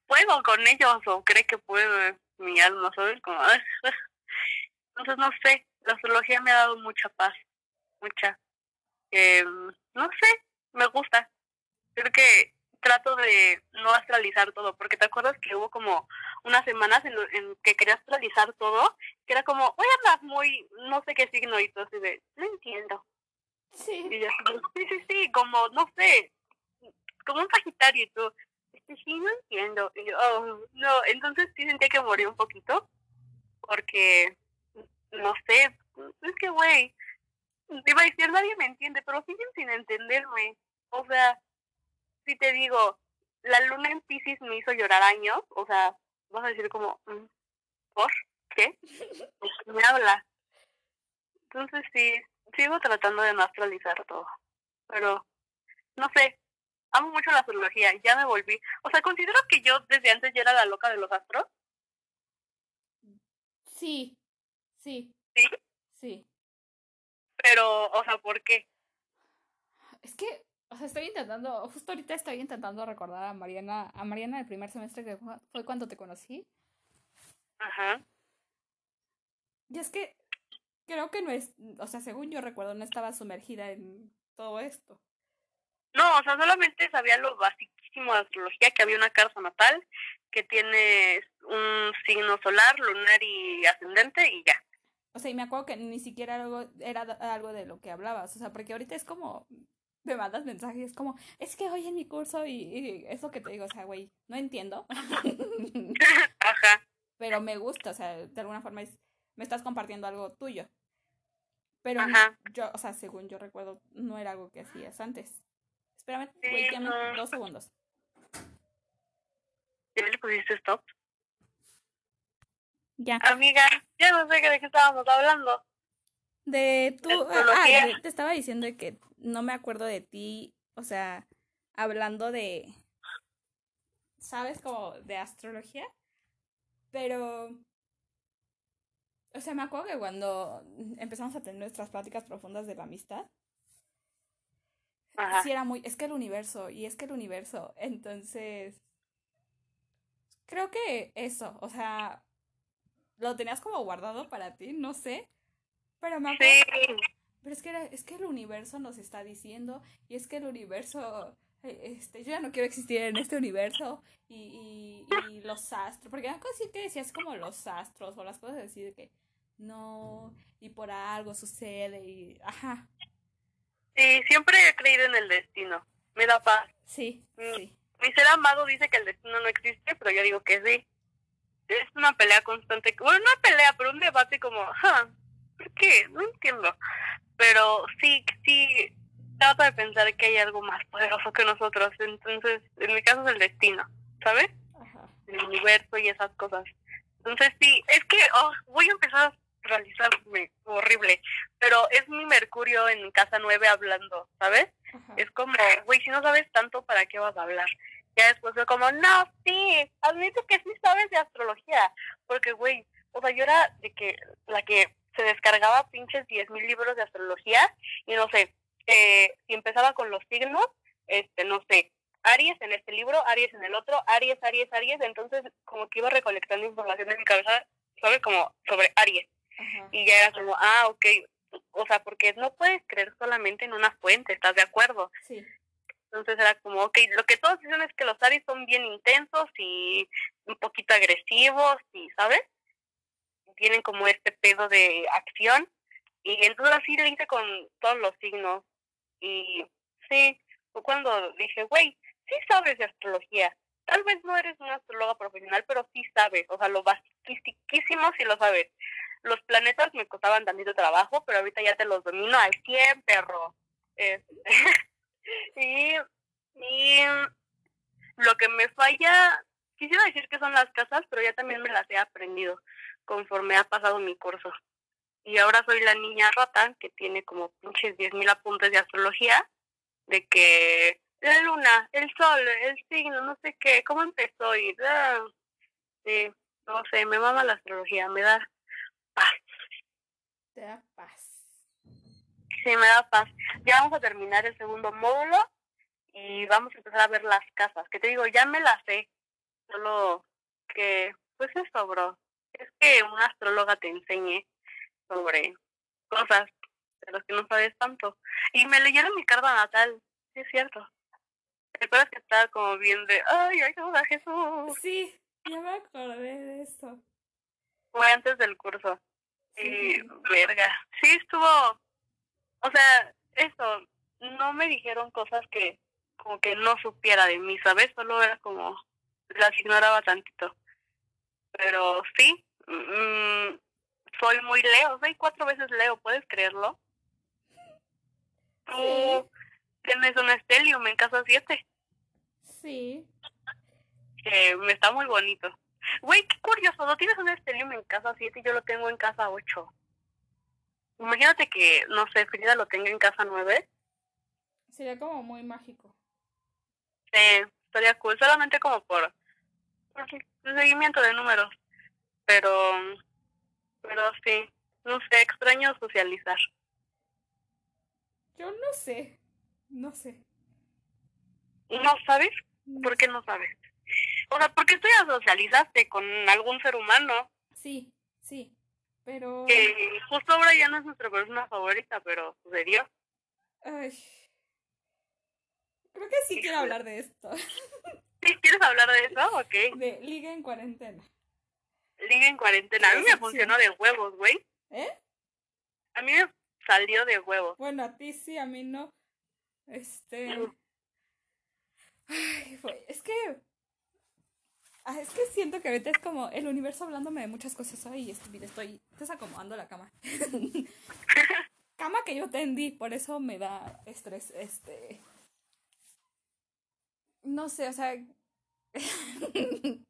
puedo con ellos o cree que puedo mi alma, ¿sabes? Como, entonces, no sé, la astrología me ha dado mucha paz, mucha. Eh, no sé, me gusta. Creo que trato de no astralizar todo, porque te acuerdas que hubo como unas semanas en, en que quería astralizar todo, que era como, voy a hablar muy, no sé qué signo y todo así de, no entiendo. Sí. Y yo, sí, sí, sí, como, no sé, como un sagitario y tú, este, sí, no entiendo. Y yo, oh, no, entonces sí sentía que morí un poquito, porque, no sé, es que, güey, iba a decir, nadie me entiende, pero siguen sin entenderme. O sea, si te digo, la luna en Pisces me hizo llorar años, o sea, vas a decir como, mm, ¿por qué? Pues, me habla. Entonces sí, sigo tratando de no astralizar todo, pero no sé, amo mucho la astrología, ya me volví. O sea, considero que yo desde antes ya era la loca de los astros. Sí, sí. ¿Sí? Sí. Pero, o sea, ¿por qué? Es que, o sea, estoy intentando, justo ahorita estoy intentando recordar a Mariana, a Mariana del primer semestre que fue cuando te conocí. Ajá. Y es que creo que no es, o sea, según yo recuerdo, no estaba sumergida en todo esto. No, o sea, solamente sabía lo basiquísimo de astrología, que había una carta natal, que tiene un signo solar, lunar y ascendente y ya. O sea, y me acuerdo que ni siquiera algo, era algo de lo que hablabas, o sea, porque ahorita es como, me mandas mensajes como, es que hoy en mi curso y, y eso que te digo, o sea, güey, no entiendo. Ajá. Pero me gusta, o sea, de alguna forma es, me estás compartiendo algo tuyo. Pero Ajá. yo, o sea, según yo recuerdo, no era algo que hacías antes. Espérame, Sí, güey, dame no. dos segundos. ¿Ya le pusiste stop? Ya. Amiga, ya no sé de qué estábamos hablando. De tú, ah, de- te estaba diciendo que no me acuerdo de ti, o sea, hablando de, ¿sabes? Como de astrología, pero, o sea, me acuerdo que cuando empezamos a tener nuestras pláticas profundas de la amistad, Ajá. sí era muy, es que el universo, y es que el universo, entonces, creo que eso, o sea, lo tenías como guardado para ti, no sé, pero me acuerdo Sí, pero es que, era- es que el universo nos está diciendo, y es que el universo, eh, este, yo ya no quiero existir en este universo, y, y, y los astros, porque una cosa que decías como los astros, o las cosas así de que no, y por algo sucede, y ajá, sí, siempre he creído en el destino. Me da paz. sí, Mm. sí, Mi ser amado dice que el destino no existe, pero yo digo que sí. Es una pelea constante. Bueno, no una pelea, pero un debate como, "Ja, ¿por qué? No entiendo. Pero sí, sí, trato de pensar que hay algo más poderoso que nosotros. Entonces, en mi caso es el destino, ¿sabes? ajá, El universo y esas cosas. Entonces, sí, es que oh, voy a empezar a realizarme horrible, pero es mi Mercurio en casa 9 hablando, ¿sabes? ajá, Es como, güey, si no sabes tanto, ¿para qué vas a hablar? Ya después fue como, no, sí, admito que sí sabes de astrología. Porque, güey, o sea, yo era de que la que se descargaba pinches diez mil libros de astrología y no sé, eh, si empezaba con los signos, este, no sé, Aries en este libro, Aries en el otro, Aries, Aries, Aries, entonces como que iba recolectando información en mi cabeza, ¿sabes? Como sobre Aries. Y ya era como, ah, ok, o sea, porque no puedes creer solamente en una fuente, ¿estás de acuerdo? sí, Entonces era como, ok, lo que todos dicen es que los Aries son bien intensos y un poquito agresivos y, ¿sabes? Tienen como este pedo de acción. Y entonces así le hice con todos los signos. Y sí, fue cuando dije, güey, sí sabes de astrología. Tal vez no eres una astróloga profesional, pero sí sabes. O sea, lo basiquísimo sí lo sabes. Los planetas me costaban tantito trabajo, pero ahorita ya te los domino al 100, perro. Este, y, y lo que me falla, quisiera decir que son las casas, pero ya también me las he aprendido conforme ha pasado mi curso. Y ahora soy la niña rata que tiene como pinches 10.000 apuntes de astrología, de que la luna, el sol, el signo, no sé qué, cómo empezó y... sí, no sé, me mama la astrología, me da paz. te da paz. Sí, me da paz. Ya vamos a terminar el segundo módulo y vamos a empezar a ver las casas. Que te digo, ya me las sé. Solo que, pues eso, bro. Es que una astróloga te enseñe sobre cosas de las que no sabes tanto. Y me leyeron mi carta natal. Sí, es cierto. ¿Recuerdas que estaba como bien de, ay, ayuda, Jesús? Sí, ya me acordé de eso. Fue antes del curso. Y, Sí. verga. Sí, estuvo. O sea, eso. No me dijeron cosas que, como que no supiera de mí, ¿sabes? Solo era como. Las ignoraba tantito. Pero sí. mm, soy muy Leo. Soy cuatro veces Leo, ¿puedes creerlo? Tú tienes un Stellium en casa 7. Sí. Que me está muy bonito. Güey, qué curioso, no tienes un Stellium en casa 7 y yo lo tengo en casa 8. Imagínate que, no sé, Frida lo tenga en casa 9. Sería como muy mágico. Sí, estaría cool, solamente como por, por el seguimiento de números. Pero, pero sí, no sé, extraño socializar. Yo no sé, no sé. ¿No sabes? ¿Por qué no sabes? O sea, ¿por qué tú ya socializaste con algún ser humano? Sí, sí, pero... Que justo ahora ya no es nuestra persona favorita, pero sucedió. Ay. Creo que sí quiero hablar de esto. ¿Sí quieres hablar de eso? Ok. De Liga en Cuarentena. Liga en cuarentena. A mí me funcionó de huevos, güey. ¿Eh? A mí me salió de huevos. Bueno, a ti sí, a mí no. Este. Ay, fue- es que. Ah, es que siento que ahorita es como el universo hablándome de muchas cosas. Ay, estúpida, estoy desacomodando la cama. cama que yo tendí, por eso me da estrés. Este. No sé, o sea.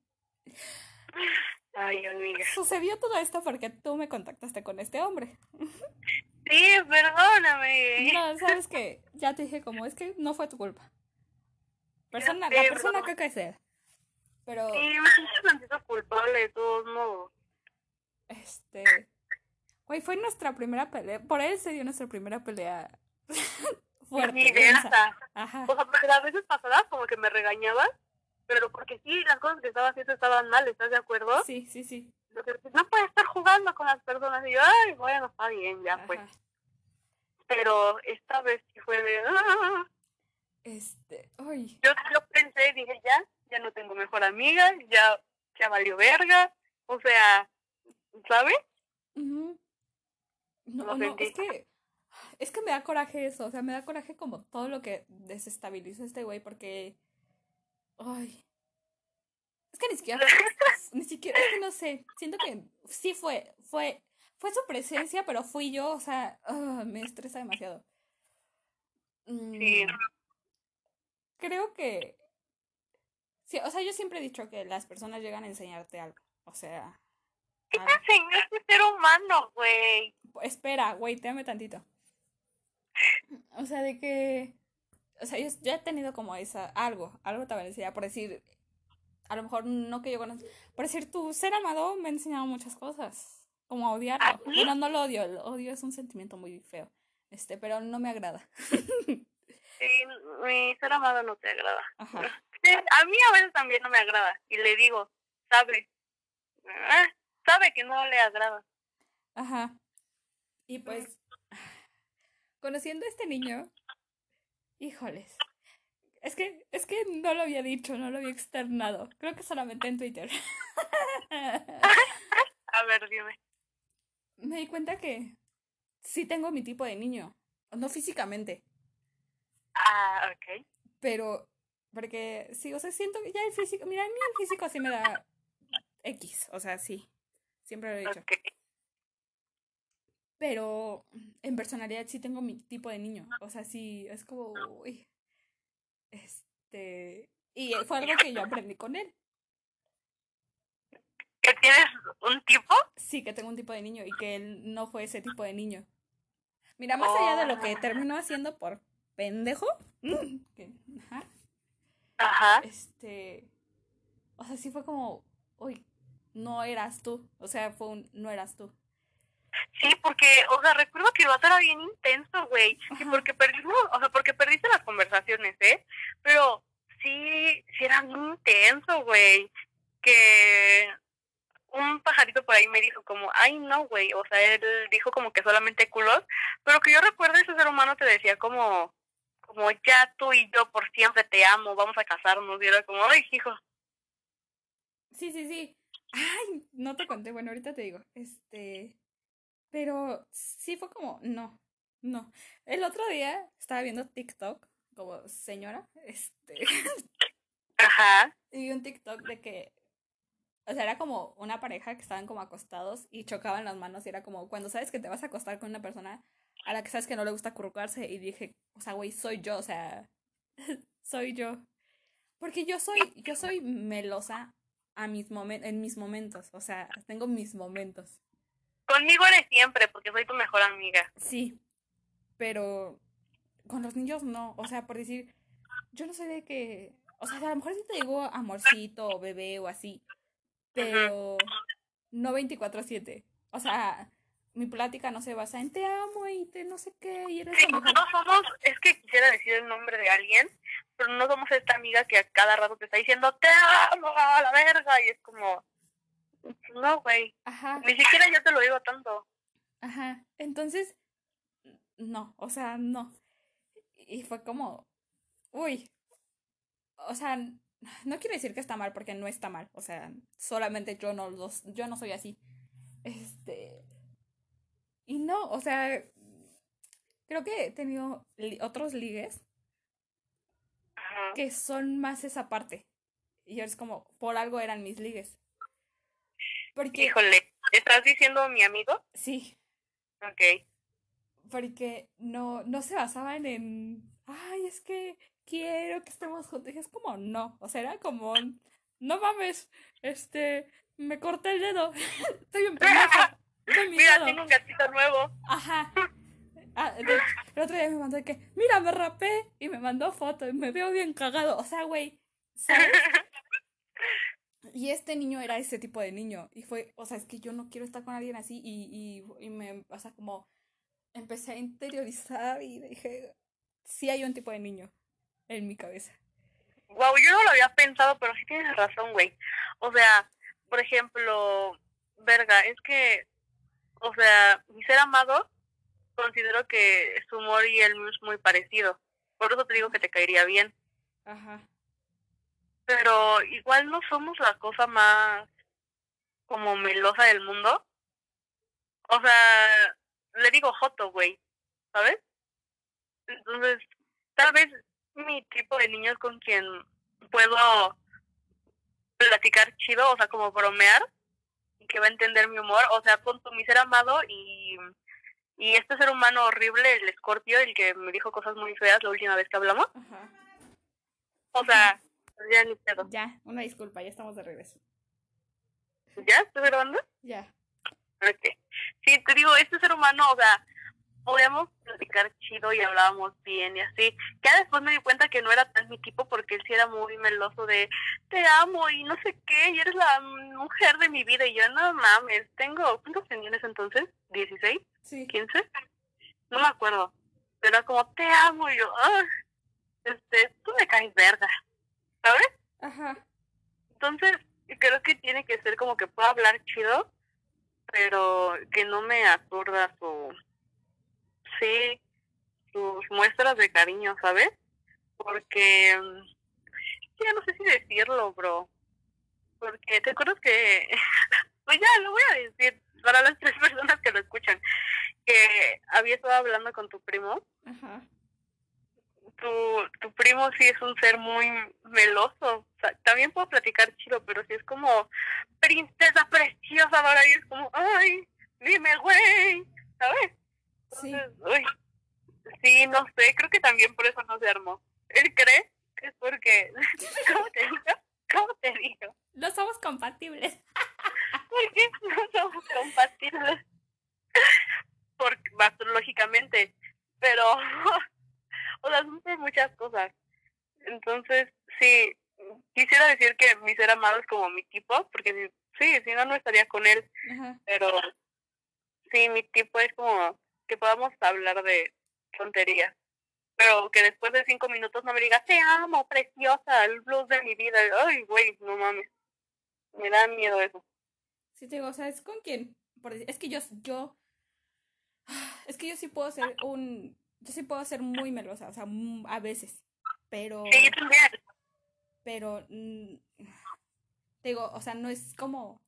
Ay, amiga. sucedió todo esto porque tú me contactaste con este hombre. Sí, perdóname. No, sabes que ya te dije como es que no fue tu culpa. Persona, la persona que hay que ser. Pero, Sí, me siento culpable de todos modos. este. Güey, fue nuestra primera pelea. Por él se dio nuestra primera pelea. Fuerte. Ni densa. Ajá. O sea, porque las veces pasadas como que me regañaban, pero porque sí, las cosas que estaba haciendo estaban mal, ¿estás de acuerdo? Sí, sí, sí. Lo que no puedes estar jugando con las personas. Y yo, ay, bueno, está bien, ya pues. Ajá. Pero esta vez sí fue de... "Ah". Este. Ay. Yo, yo pensé, dije, ya, ya no tengo mejor amiga, ya, ya valió verga. O sea, ¿sabes? No, Lo no, sentí. es que. Es que me da coraje eso. O sea, me da coraje como todo lo que desestabiliza este güey porque. Ay. Es que ni siquiera. ni siquiera. Es que no sé. Siento que sí fue. Fue. Fue su presencia, pero fui yo. O sea, ah, me estresa demasiado. Mm, Sí. Creo que. Sí, o sea, yo siempre he dicho que las personas llegan a enseñarte algo. O sea. ¿Qué te enseñó este ser humano, güey? Espera, güey, dame tantito. O sea, de que. O sea, yo ya he tenido como esa. Algo, algo te va a decir, por decir. A lo mejor no que yo conozco. Por decir, tu ser amado me ha enseñado muchas cosas. Como a odiarlo. ¿A ti? Bueno, no lo odio. El odio es un sentimiento muy feo. Este, pero no me agrada. Sí, mi ser amado no te agrada. Ajá. A mí a veces también no me agrada. Y le digo, sabe, ah, sabe que no le agrada. Ajá. Y pues, conociendo a este niño, híjoles. Es que, es que no lo había dicho, no lo había externado. Creo que solamente en Twitter. A ver, dime. Me di cuenta que sí tengo mi tipo de niño. No físicamente, Ah, ok. pero porque sí, o sea, siento que ya el físico, mira, a mí el físico sí me da X, o sea, sí. Siempre lo he dicho. Pero en personalidad sí tengo mi tipo de niño. O sea, sí, es como, uy. Este. Y fue algo que yo aprendí con él. ¿Que tienes un tipo? Sí, que tengo un tipo de niño y que él no fue ese tipo de niño. Mira, más allá de lo que terminó haciendo por pendejo. que- ajá, Ajá. este. O sea, sí fue como, uy, no eras tú. O sea, fue un, no eras tú. Sí, porque, o sea, recuerdo que el vato era bien intenso, güey. Porque perdimos, o sea, porque perdiste las conversaciones, ¿eh? Pero sí, sí era muy intenso, güey. Que un pajarito por ahí me dijo como, ay, no, güey. O sea, él dijo como que solamente culos. Pero que yo recuerdo ese ser humano te decía como, como, ya tú y yo por siempre te amo, vamos a casarnos. Y era como, ay, hijo. Sí, sí, sí. Ay, no te conté. Bueno, ahorita te digo. Este. Pero sí fue como, no, no. El otro día estaba viendo TikTok, como señora, este. Ajá. Y vi un TikTok de que. O sea, era como una pareja que estaban como acostados y chocaban las manos y era como cuando sabes que te vas a acostar con una persona a la que sabes que no le gusta acurrucarse y dije, o sea, güey, soy yo, o sea, soy yo. Porque yo soy, yo soy melosa a mis momen en mis momentos, o sea, tengo mis momentos. Conmigo eres siempre, porque soy tu mejor amiga. Sí, pero con los niños no, o sea, por decir, yo no sé de qué, o sea, a lo mejor sí te digo amorcito o bebé o así, pero no 24/7. O sea, mi plática no se basa en te amo y te no sé qué y eres sí, no somos, es que quisiera decir el nombre de alguien, pero no somos esta amiga que a cada rato te está diciendo te amo a la verga y es como no, güey. Ajá. Ni siquiera yo te lo digo tanto. Ajá. Entonces, no, o sea, no. Y fue como, uy, o sea, no quiero decir que está mal porque no está mal, o sea, solamente yo no los, yo no soy así. Este, y no, o sea, creo que he tenido otros ligues que son más esa parte. Y es como, por algo eran mis ligues. Porque... Híjole, ¿estás diciendo mi amigo? Sí. Ok. Porque no, no se basaban en, ay, es que quiero que estemos juntos. Y es como, no. O sea, era como, no mames, este, me corté el dedo. Estoy bien pendeja. Mira, tengo un gatito nuevo. Ajá. Ah, el otro día me mandó que, mira, me rapé. Y me mandó foto y me veo bien cagado. O sea, güey, ¿sabes? Y este niño era ese tipo de niño. Y fue, o sea, es que yo no quiero estar con alguien así. Y, y, y me, o sea, como empecé a interiorizar y dije, sí hay un tipo de niño en mi cabeza. Wow, yo no lo había pensado, pero sí tienes razón, güey. O sea, por ejemplo, verga, es que, o sea, mi ser amado, considero que su humor y el mío es muy parecido. Por eso te digo que te caería bien. Ajá pero igual no somos la cosa más como melosa del mundo. O sea, le digo joto, güey, ¿sabes? Entonces, tal vez mi tipo de niño es con quien puedo platicar chido, o sea, como bromear, y que va a entender mi humor, o sea, con tu mi ser amado y, y este ser humano horrible, el escorpio, el que me dijo cosas muy feas la última vez que hablamos. O sea, ya ni pedo. Ya, una disculpa, ya estamos de regreso. ¿Ya? ¿Estás grabando? Ya. Sí, te digo, este ser humano, o sea, podíamos platicar chido y hablábamos bien y así. Ya después me di cuenta que no era tan mi tipo porque él sí era muy meloso de te amo y no sé qué, y eres la mujer de mi vida. Y yo, no mames, tengo, ¿cuántos tenías entonces? ¿16? Sí. ¿15? No me acuerdo. Pero era como, te amo, y yo, ah, este, tú me caes verga. ¿sabes? Ajá. Entonces, creo que tiene que ser como que pueda hablar chido, pero que no me aturda su, sí, sus muestras de cariño, ¿sabes? Porque, ya no sé si decirlo, bro. Porque te acuerdas que, pues ya lo voy a decir para las tres personas que lo escuchan, que había estado hablando con tu primo. Ajá tu, tu primo sí es un ser muy meloso. también puedo platicar chido, pero sí es como princesa preciosa ahora y es como, ay, dime, güey, ¿sabes? Sí. sí, no sé, creo que también por eso no se armó. Él cree que es porque, ¿cómo te digo? ¿Cómo te digo? No somos compatibles. ¿Por qué no somos compatibles? Porque, lógicamente, pero o sea, son muchas cosas. Entonces, sí, quisiera decir que mi ser amado es como mi tipo, porque sí, si no, no estaría con él. Pero sí, mi tipo es como que podamos hablar de tonterías. Pero que después de cinco minutos no me diga, te amo, preciosa, el blues de mi vida. Ay, güey, no mames. Me da miedo eso. Sí, te digo, o sea, es con quién. Es que yo, yo, es que yo sí puedo ser un yo sí puedo ser muy melosa, o sea, a veces, pero... Pero, mm, te digo, o sea, no es como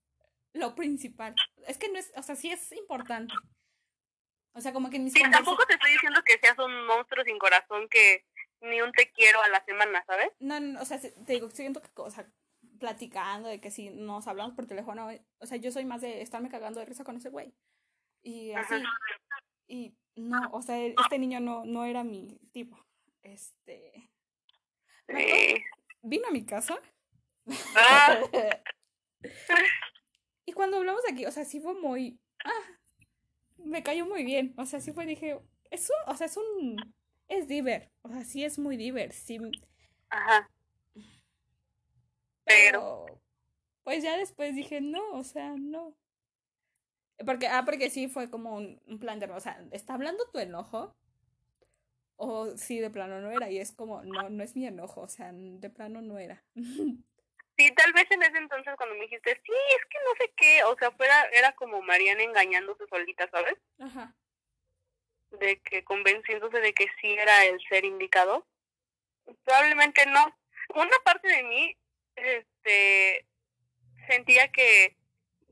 lo principal. Es que no es, o sea, sí es importante. O sea, como que mis Sí, tampoco te estoy diciendo que seas un monstruo sin corazón que ni un te quiero a la semana, ¿sabes? No, no, o sea, te digo, siento que, o sea, platicando de que si nos hablamos por teléfono, o sea, yo soy más de estarme cagando de risa con ese güey. Y así. Y no, o sea, este niño no, no era mi tipo. Este. Vino a mi casa. Ah. y cuando hablamos aquí, o sea, sí fue muy. Ah, me cayó muy bien. O sea, sí fue, dije, es un, o sea, es un, es diver. O sea, sí es muy diver. Sí. Ajá. Pero, pues ya después dije, no, o sea, no. Porque, ah, porque sí fue como un, un plan de, o sea, ¿está hablando tu enojo? O sí, de plano no era. Y es como, no, no es mi enojo, o sea, de plano no era. Sí, tal vez en ese entonces cuando me dijiste, sí, es que no sé qué, o sea, fuera, era como Mariana engañándose solita, ¿sabes? Ajá. De que convenciéndose de que sí era el ser indicado. Probablemente no. Una parte de mí, este, sentía que,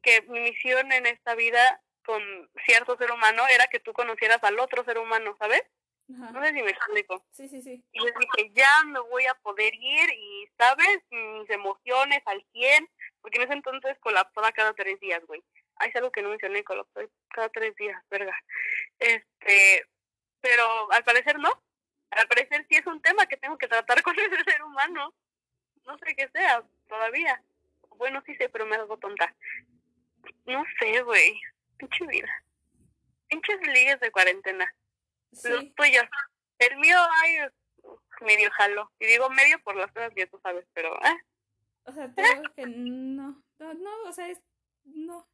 que mi misión en esta vida con cierto ser humano era que tú conocieras al otro ser humano, ¿sabes? No sé si me explico. Sí, sí, sí. Y yo dije, ya me voy a poder ir y, ¿sabes? Mis emociones al 100, porque en ese entonces colapsaba cada tres días, güey. Hay algo que no mencioné, colapsaba cada tres días, verga. Este, pero al parecer no. Al parecer sí es un tema que tengo que tratar con ese ser humano. No sé qué sea, todavía. Bueno, sí sé, pero me hago tonta. No sé, güey. Pinche vida. Pinches ligues de cuarentena. Los tuyos. El mío, ay, medio jalo. Y digo medio por las cosas que tú sabes, pero, ¿eh? O sea, tengo que no, no, no, o sea, es, no.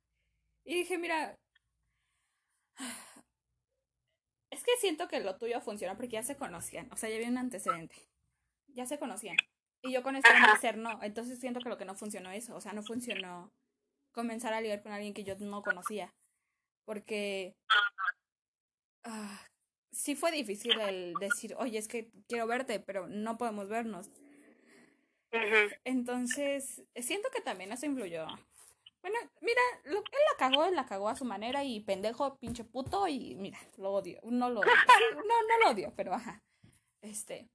Y dije, mira, es que siento que lo tuyo funciona porque ya se conocían, o sea, ya había un antecedente, ya se conocían. Y yo con este ser no, entonces siento que lo que no funcionó eso, o sea, no funcionó comenzar a ligar con alguien que yo no conocía. Porque, ah, sí fue difícil el decir, oye, es que quiero verte, pero no podemos vernos. Entonces, siento que también eso influyó. Bueno, mira, lo, él la cagó, él la cagó a su manera y pendejo, pinche puto y mira, lo odio. No lo odio. no, no lo odio, pero ajá. Este.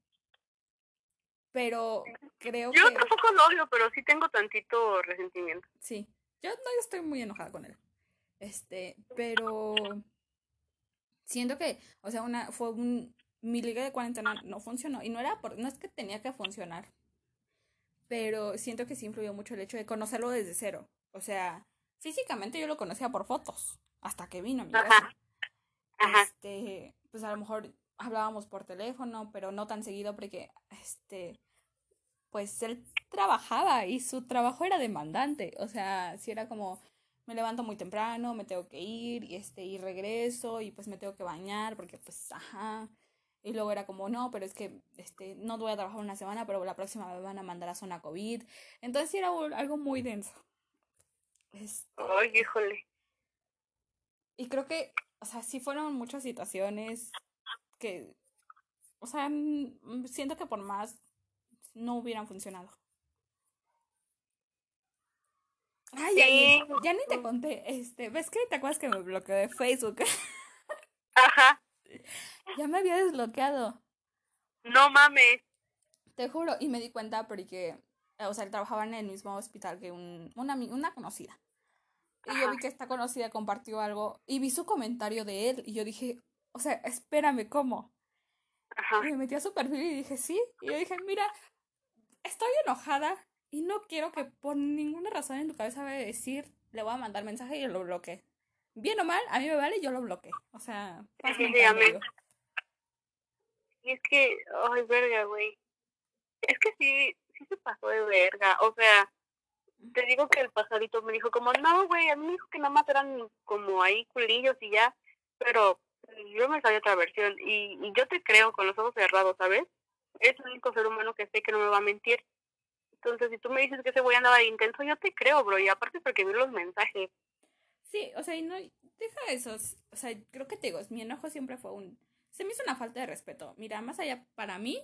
Pero creo que... Yo tampoco lo odio, pero sí tengo tantito resentimiento. Sí. Yo no estoy muy enojada con él. Este, pero siento que, o sea, una, fue un, mi liga de cuarentena no funcionó y no era por, no es que tenía que funcionar, pero siento que sí influyó mucho el hecho de conocerlo desde cero. O sea, físicamente yo lo conocía por fotos, hasta que vino a mi casa. Este, pues a lo mejor hablábamos por teléfono, pero no tan seguido porque, este, pues él trabajaba y su trabajo era demandante. O sea, si era como, me levanto muy temprano, me tengo que ir y este y regreso y pues me tengo que bañar porque pues ajá. Y luego era como, no, pero es que este no voy a trabajar una semana, pero la próxima me van a mandar a zona COVID. Entonces era algo muy denso. Este Ay, híjole. Y creo que, o sea, sí fueron muchas situaciones que, o sea, siento que por más no hubieran funcionado. Ay, ya, ni te conté, este, ¿ves que te acuerdas que me bloqueó de Facebook? Ajá. Ya me había desbloqueado. No mames. Te juro, y me di cuenta porque, o sea, él trabajaba en el mismo hospital que un, una, una conocida. Y yo vi que esta conocida compartió algo y vi su comentario de él y yo dije, o sea, espérame, ¿cómo? Ajá. Y me metí a su perfil y dije, sí. Y yo dije, mira, estoy enojada y no quiero que por ninguna razón en tu cabeza vaya a decir, le voy a mandar mensaje y lo bloqueé. Bien o mal, a mí me vale y yo lo bloqueé. O sea, sí, Y es que, ay, verga, güey. Es que sí, sí se pasó de verga. O sea, te digo que el pasadito me dijo como, no, güey, a mí me dijo que nada más eran como ahí culillos y ya. Pero yo me sabía otra versión. Y, y yo te creo con los ojos cerrados, ¿sabes? Es el único ser humano que sé que no me va a mentir. Entonces, si tú me dices que ese güey andaba de intenso, yo te creo, bro. Y aparte porque vi los mensajes. Sí, o sea, y no, deja eso. O sea, creo que te digo, mi enojo siempre fue un... Se me hizo una falta de respeto. Mira, más allá para mí,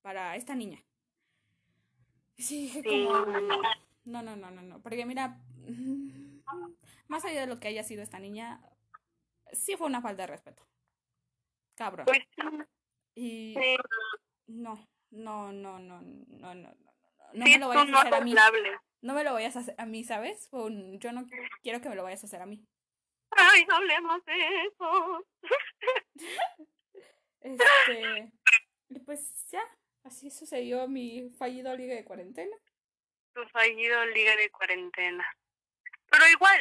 para esta niña. Sí, dije como... No, no, no, no, no. Porque mira, más allá de lo que haya sido esta niña, sí fue una falta de respeto. Cabrón. Pues y... No, no, no, no, no, no no me lo vayas a hacer a mí. No me lo vayas a hacer a mí, ¿sabes? yo no quiero que me lo vayas a hacer a mí. Ay, no hablemos de eso. Este, y pues ya, así sucedió mi fallido liga de cuarentena. Tu fallido liga de cuarentena. Pero igual,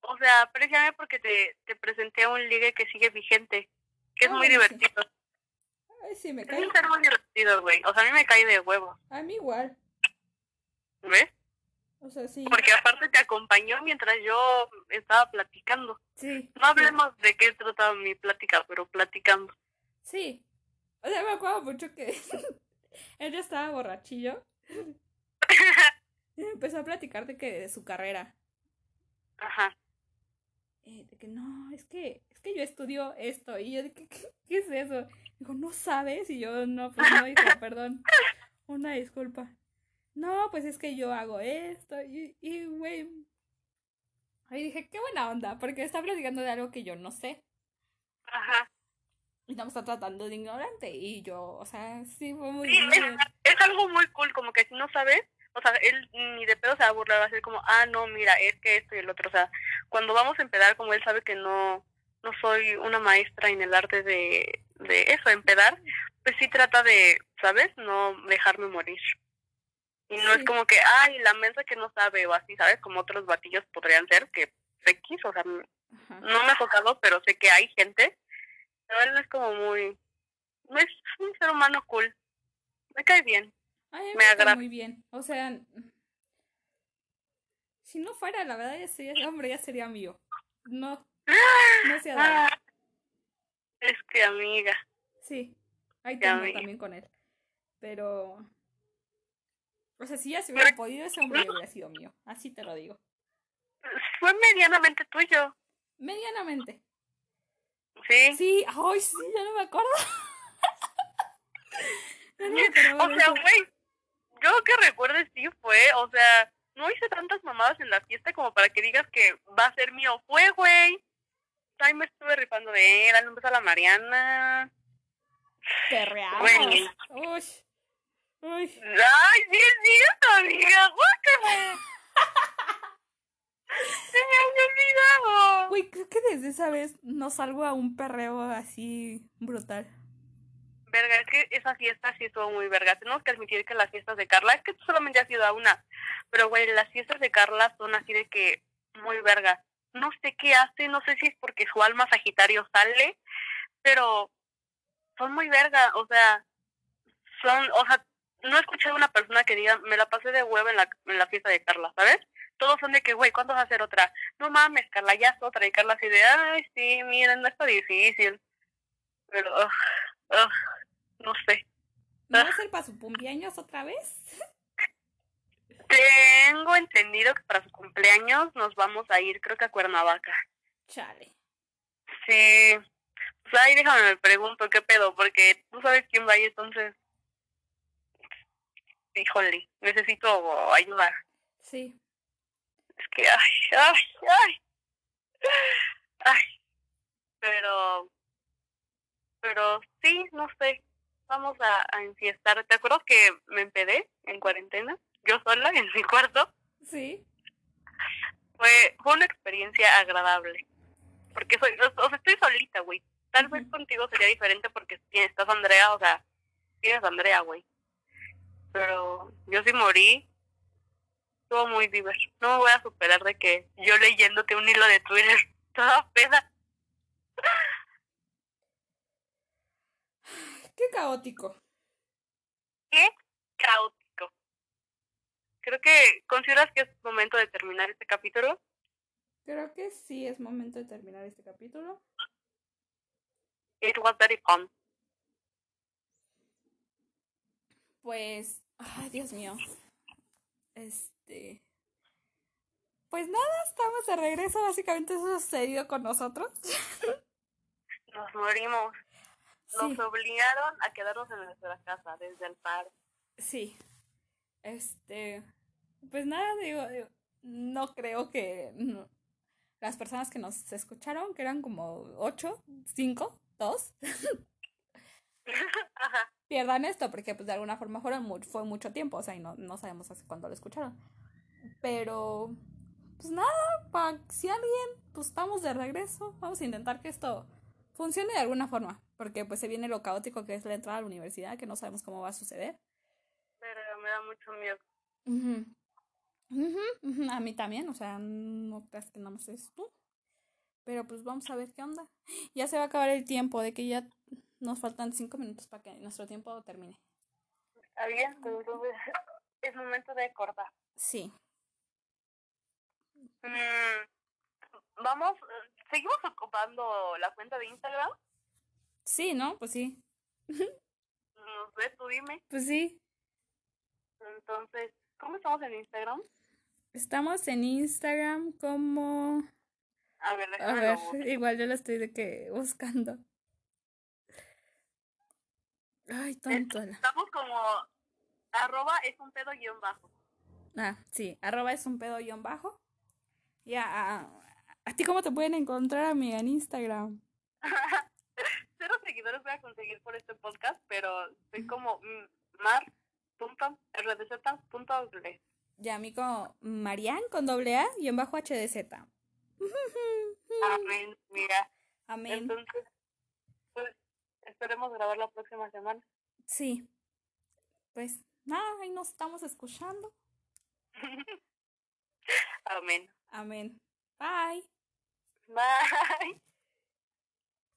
o sea, apreciame porque te, te presenté a un ligue que sigue vigente, que es muy sí. divertido. Ay, sí, me Es cae. ser muy divertido, güey. O sea, a mí me cae de huevo, A mí igual. ¿Ves? O sea, sí. Porque aparte te acompañó mientras yo estaba platicando. Sí. No hablemos de qué trataba mi plática, pero platicando. Sí. O sea, me acuerdo mucho que él ya estaba borrachillo y me empezó a platicar de que de su carrera. Ajá. Eh, de que no, es que, es que yo estudio esto. Y yo de que, ¿qué, qué es eso? Dijo, ¿no sabes? Y yo, no, pues no, hijo, perdón. Una disculpa. No, pues es que yo hago esto. Y, y güey. Ahí dije, qué buena onda, porque está platicando de algo que yo no sé. Ajá. Y está tratando de ignorante. Y yo, o sea, sí, fue muy Sí, es, es algo muy cool, como que si no sabes, o sea, él ni de pedo se va a burlar, va a ser como, ah, no, mira, es que esto y el otro. O sea, cuando vamos a empedar, como él sabe que no, no soy una maestra en el arte de, de eso, empedar, pues sí trata de, ¿sabes? No dejarme morir. Y no Sí. es como que, ay, la mensa que no sabe o así, ¿sabes? Como otros batillos podrían ser, que X, o sea, Ajá. no me ha tocado, pero sé que hay gente. Pero él es como muy, no es un ser humano cool. Me cae bien. A mí me, Me cae agrada. muy bien. O sea, si no fuera, la verdad, ya sería, hombre, ya sería mío. No, no se ha. Ah, es que amiga, Sí, ahí tengo también con él. Pero, o sea, si ya se hubiera podido, ese hombre hubiera sido mío. Así te lo digo. fue medianamente tuyo, Medianamente. ¿sí? Sí, ay, sí, ya no me acuerdo. No O sea, güey, yo que recuerde sí fue, o sea, no hice tantas mamadas en la fiesta como para que digas que va a ser mío. Fue, güey. Ahí me estuve rifando de él, dale un beso a la Mariana. Perreamos. Güey. Uy. Ay, sí es cierto, amiga, guácala. Se me había olvidado. Güey, creo que desde esa vez no salgo a un perreo así brutal. Verga, es que esa fiesta sí estuvo muy verga. Tenemos que admitir que las fiestas de Carla, es que tú solamente has ido a una, pero güey, las fiestas de Carla son así de que muy verga. No sé qué hace, no sé si es porque su alma Sagitario sale, pero son muy verga, o sea, son, o sea, no he escuchado a una persona que diga, me la pasé de huevo en la, en la fiesta de Carla, ¿sabes? Todos son de que, güey, ¿cuándo vas a hacer otra? No mames, Carla, ya es otra. Y Carla así de, ay, sí, miren, no está difícil. Pero, ugh, ugh, no sé. ¿No va a ser para su cumpleaños otra vez? Tengo entendido que para su cumpleaños nos vamos a ir, creo que a Cuernavaca. Chale. Sí. Pues ahí déjame me pregunto qué pedo, porque tú sabes quién va ahí, entonces. Híjole, necesito ayuda. Sí. Es que, ay, ay, ay. Ay. Pero, pero sí, no sé. Vamos a, a enfiestar. ¿Te acuerdas que me empedé en cuarentena? Yo sola en mi cuarto. Sí. Fue, fue una experiencia agradable. Porque soy, o, sea, estoy solita, güey. Tal vez contigo sería diferente porque tienes, estás Andrea, o sea, tienes a Andrea, güey. Pero yo sí morí. Estuvo muy divertido. No me voy a superar de que yo leyéndote un hilo de Twitter toda peda. Qué caótico. Qué caótico. Creo que consideras que es momento de terminar este capítulo. Creo que sí es momento de terminar este capítulo. It was very fun. Pues, ay, Dios mío. Este. Pues nada, estamos de regreso. Básicamente eso ha sucedido con nosotros. Nos morimos. Nos Sí, obligaron a quedarnos en nuestra casa desde el paro. sí. Este. Pues nada, digo, digo, no creo que no, las personas que nos escucharon, que eran como ocho, cinco, dos, Ajá. Pierdan esto, porque pues de alguna forma fue, mu- fue mucho tiempo, o sea, y no, no sabemos hace cuándo lo escucharon. Pero, pues nada, pa, si alguien pues estamos de regreso. Vamos a intentar que esto funcione de alguna forma. Porque pues se viene lo caótico que es la entrada a la universidad, que no sabemos cómo va a suceder. Pero me da mucho miedo. A mí también, o sea, no creas que nada más es tú. Pero pues vamos a ver qué onda. Ya se va a acabar el tiempo, de que ya nos faltan cinco minutos para que nuestro tiempo termine. Está bien, entonces es momento de cortar. Sí. Mm, vamos, ¿seguimos ocupando la cuenta de Instagram? Sí, ¿no? Pues sí. No sé, tú dime. Pues sí. Entonces, ¿cómo estamos en Instagram? Estamos en Instagram como... A ver, A ver, lo igual yo la estoy de que buscando. Ay, tonto. Estamos como arroba es un pedo guion bajo. Ah, sí, arroba es un pedo guion bajo. Ya, a, a ti cómo te pueden encontrar, amiga, en Instagram? Cero seguidores voy a conseguir por este podcast, pero soy como mar.rdz.gle. Ya, a mí como Marian con doble A y en bajo HDZ. Amén, mira. Amén. Entonces, esperemos grabar la próxima semana. Sí. Pues nada, ahí nos estamos escuchando. Amén. Amén. Bye. Bye.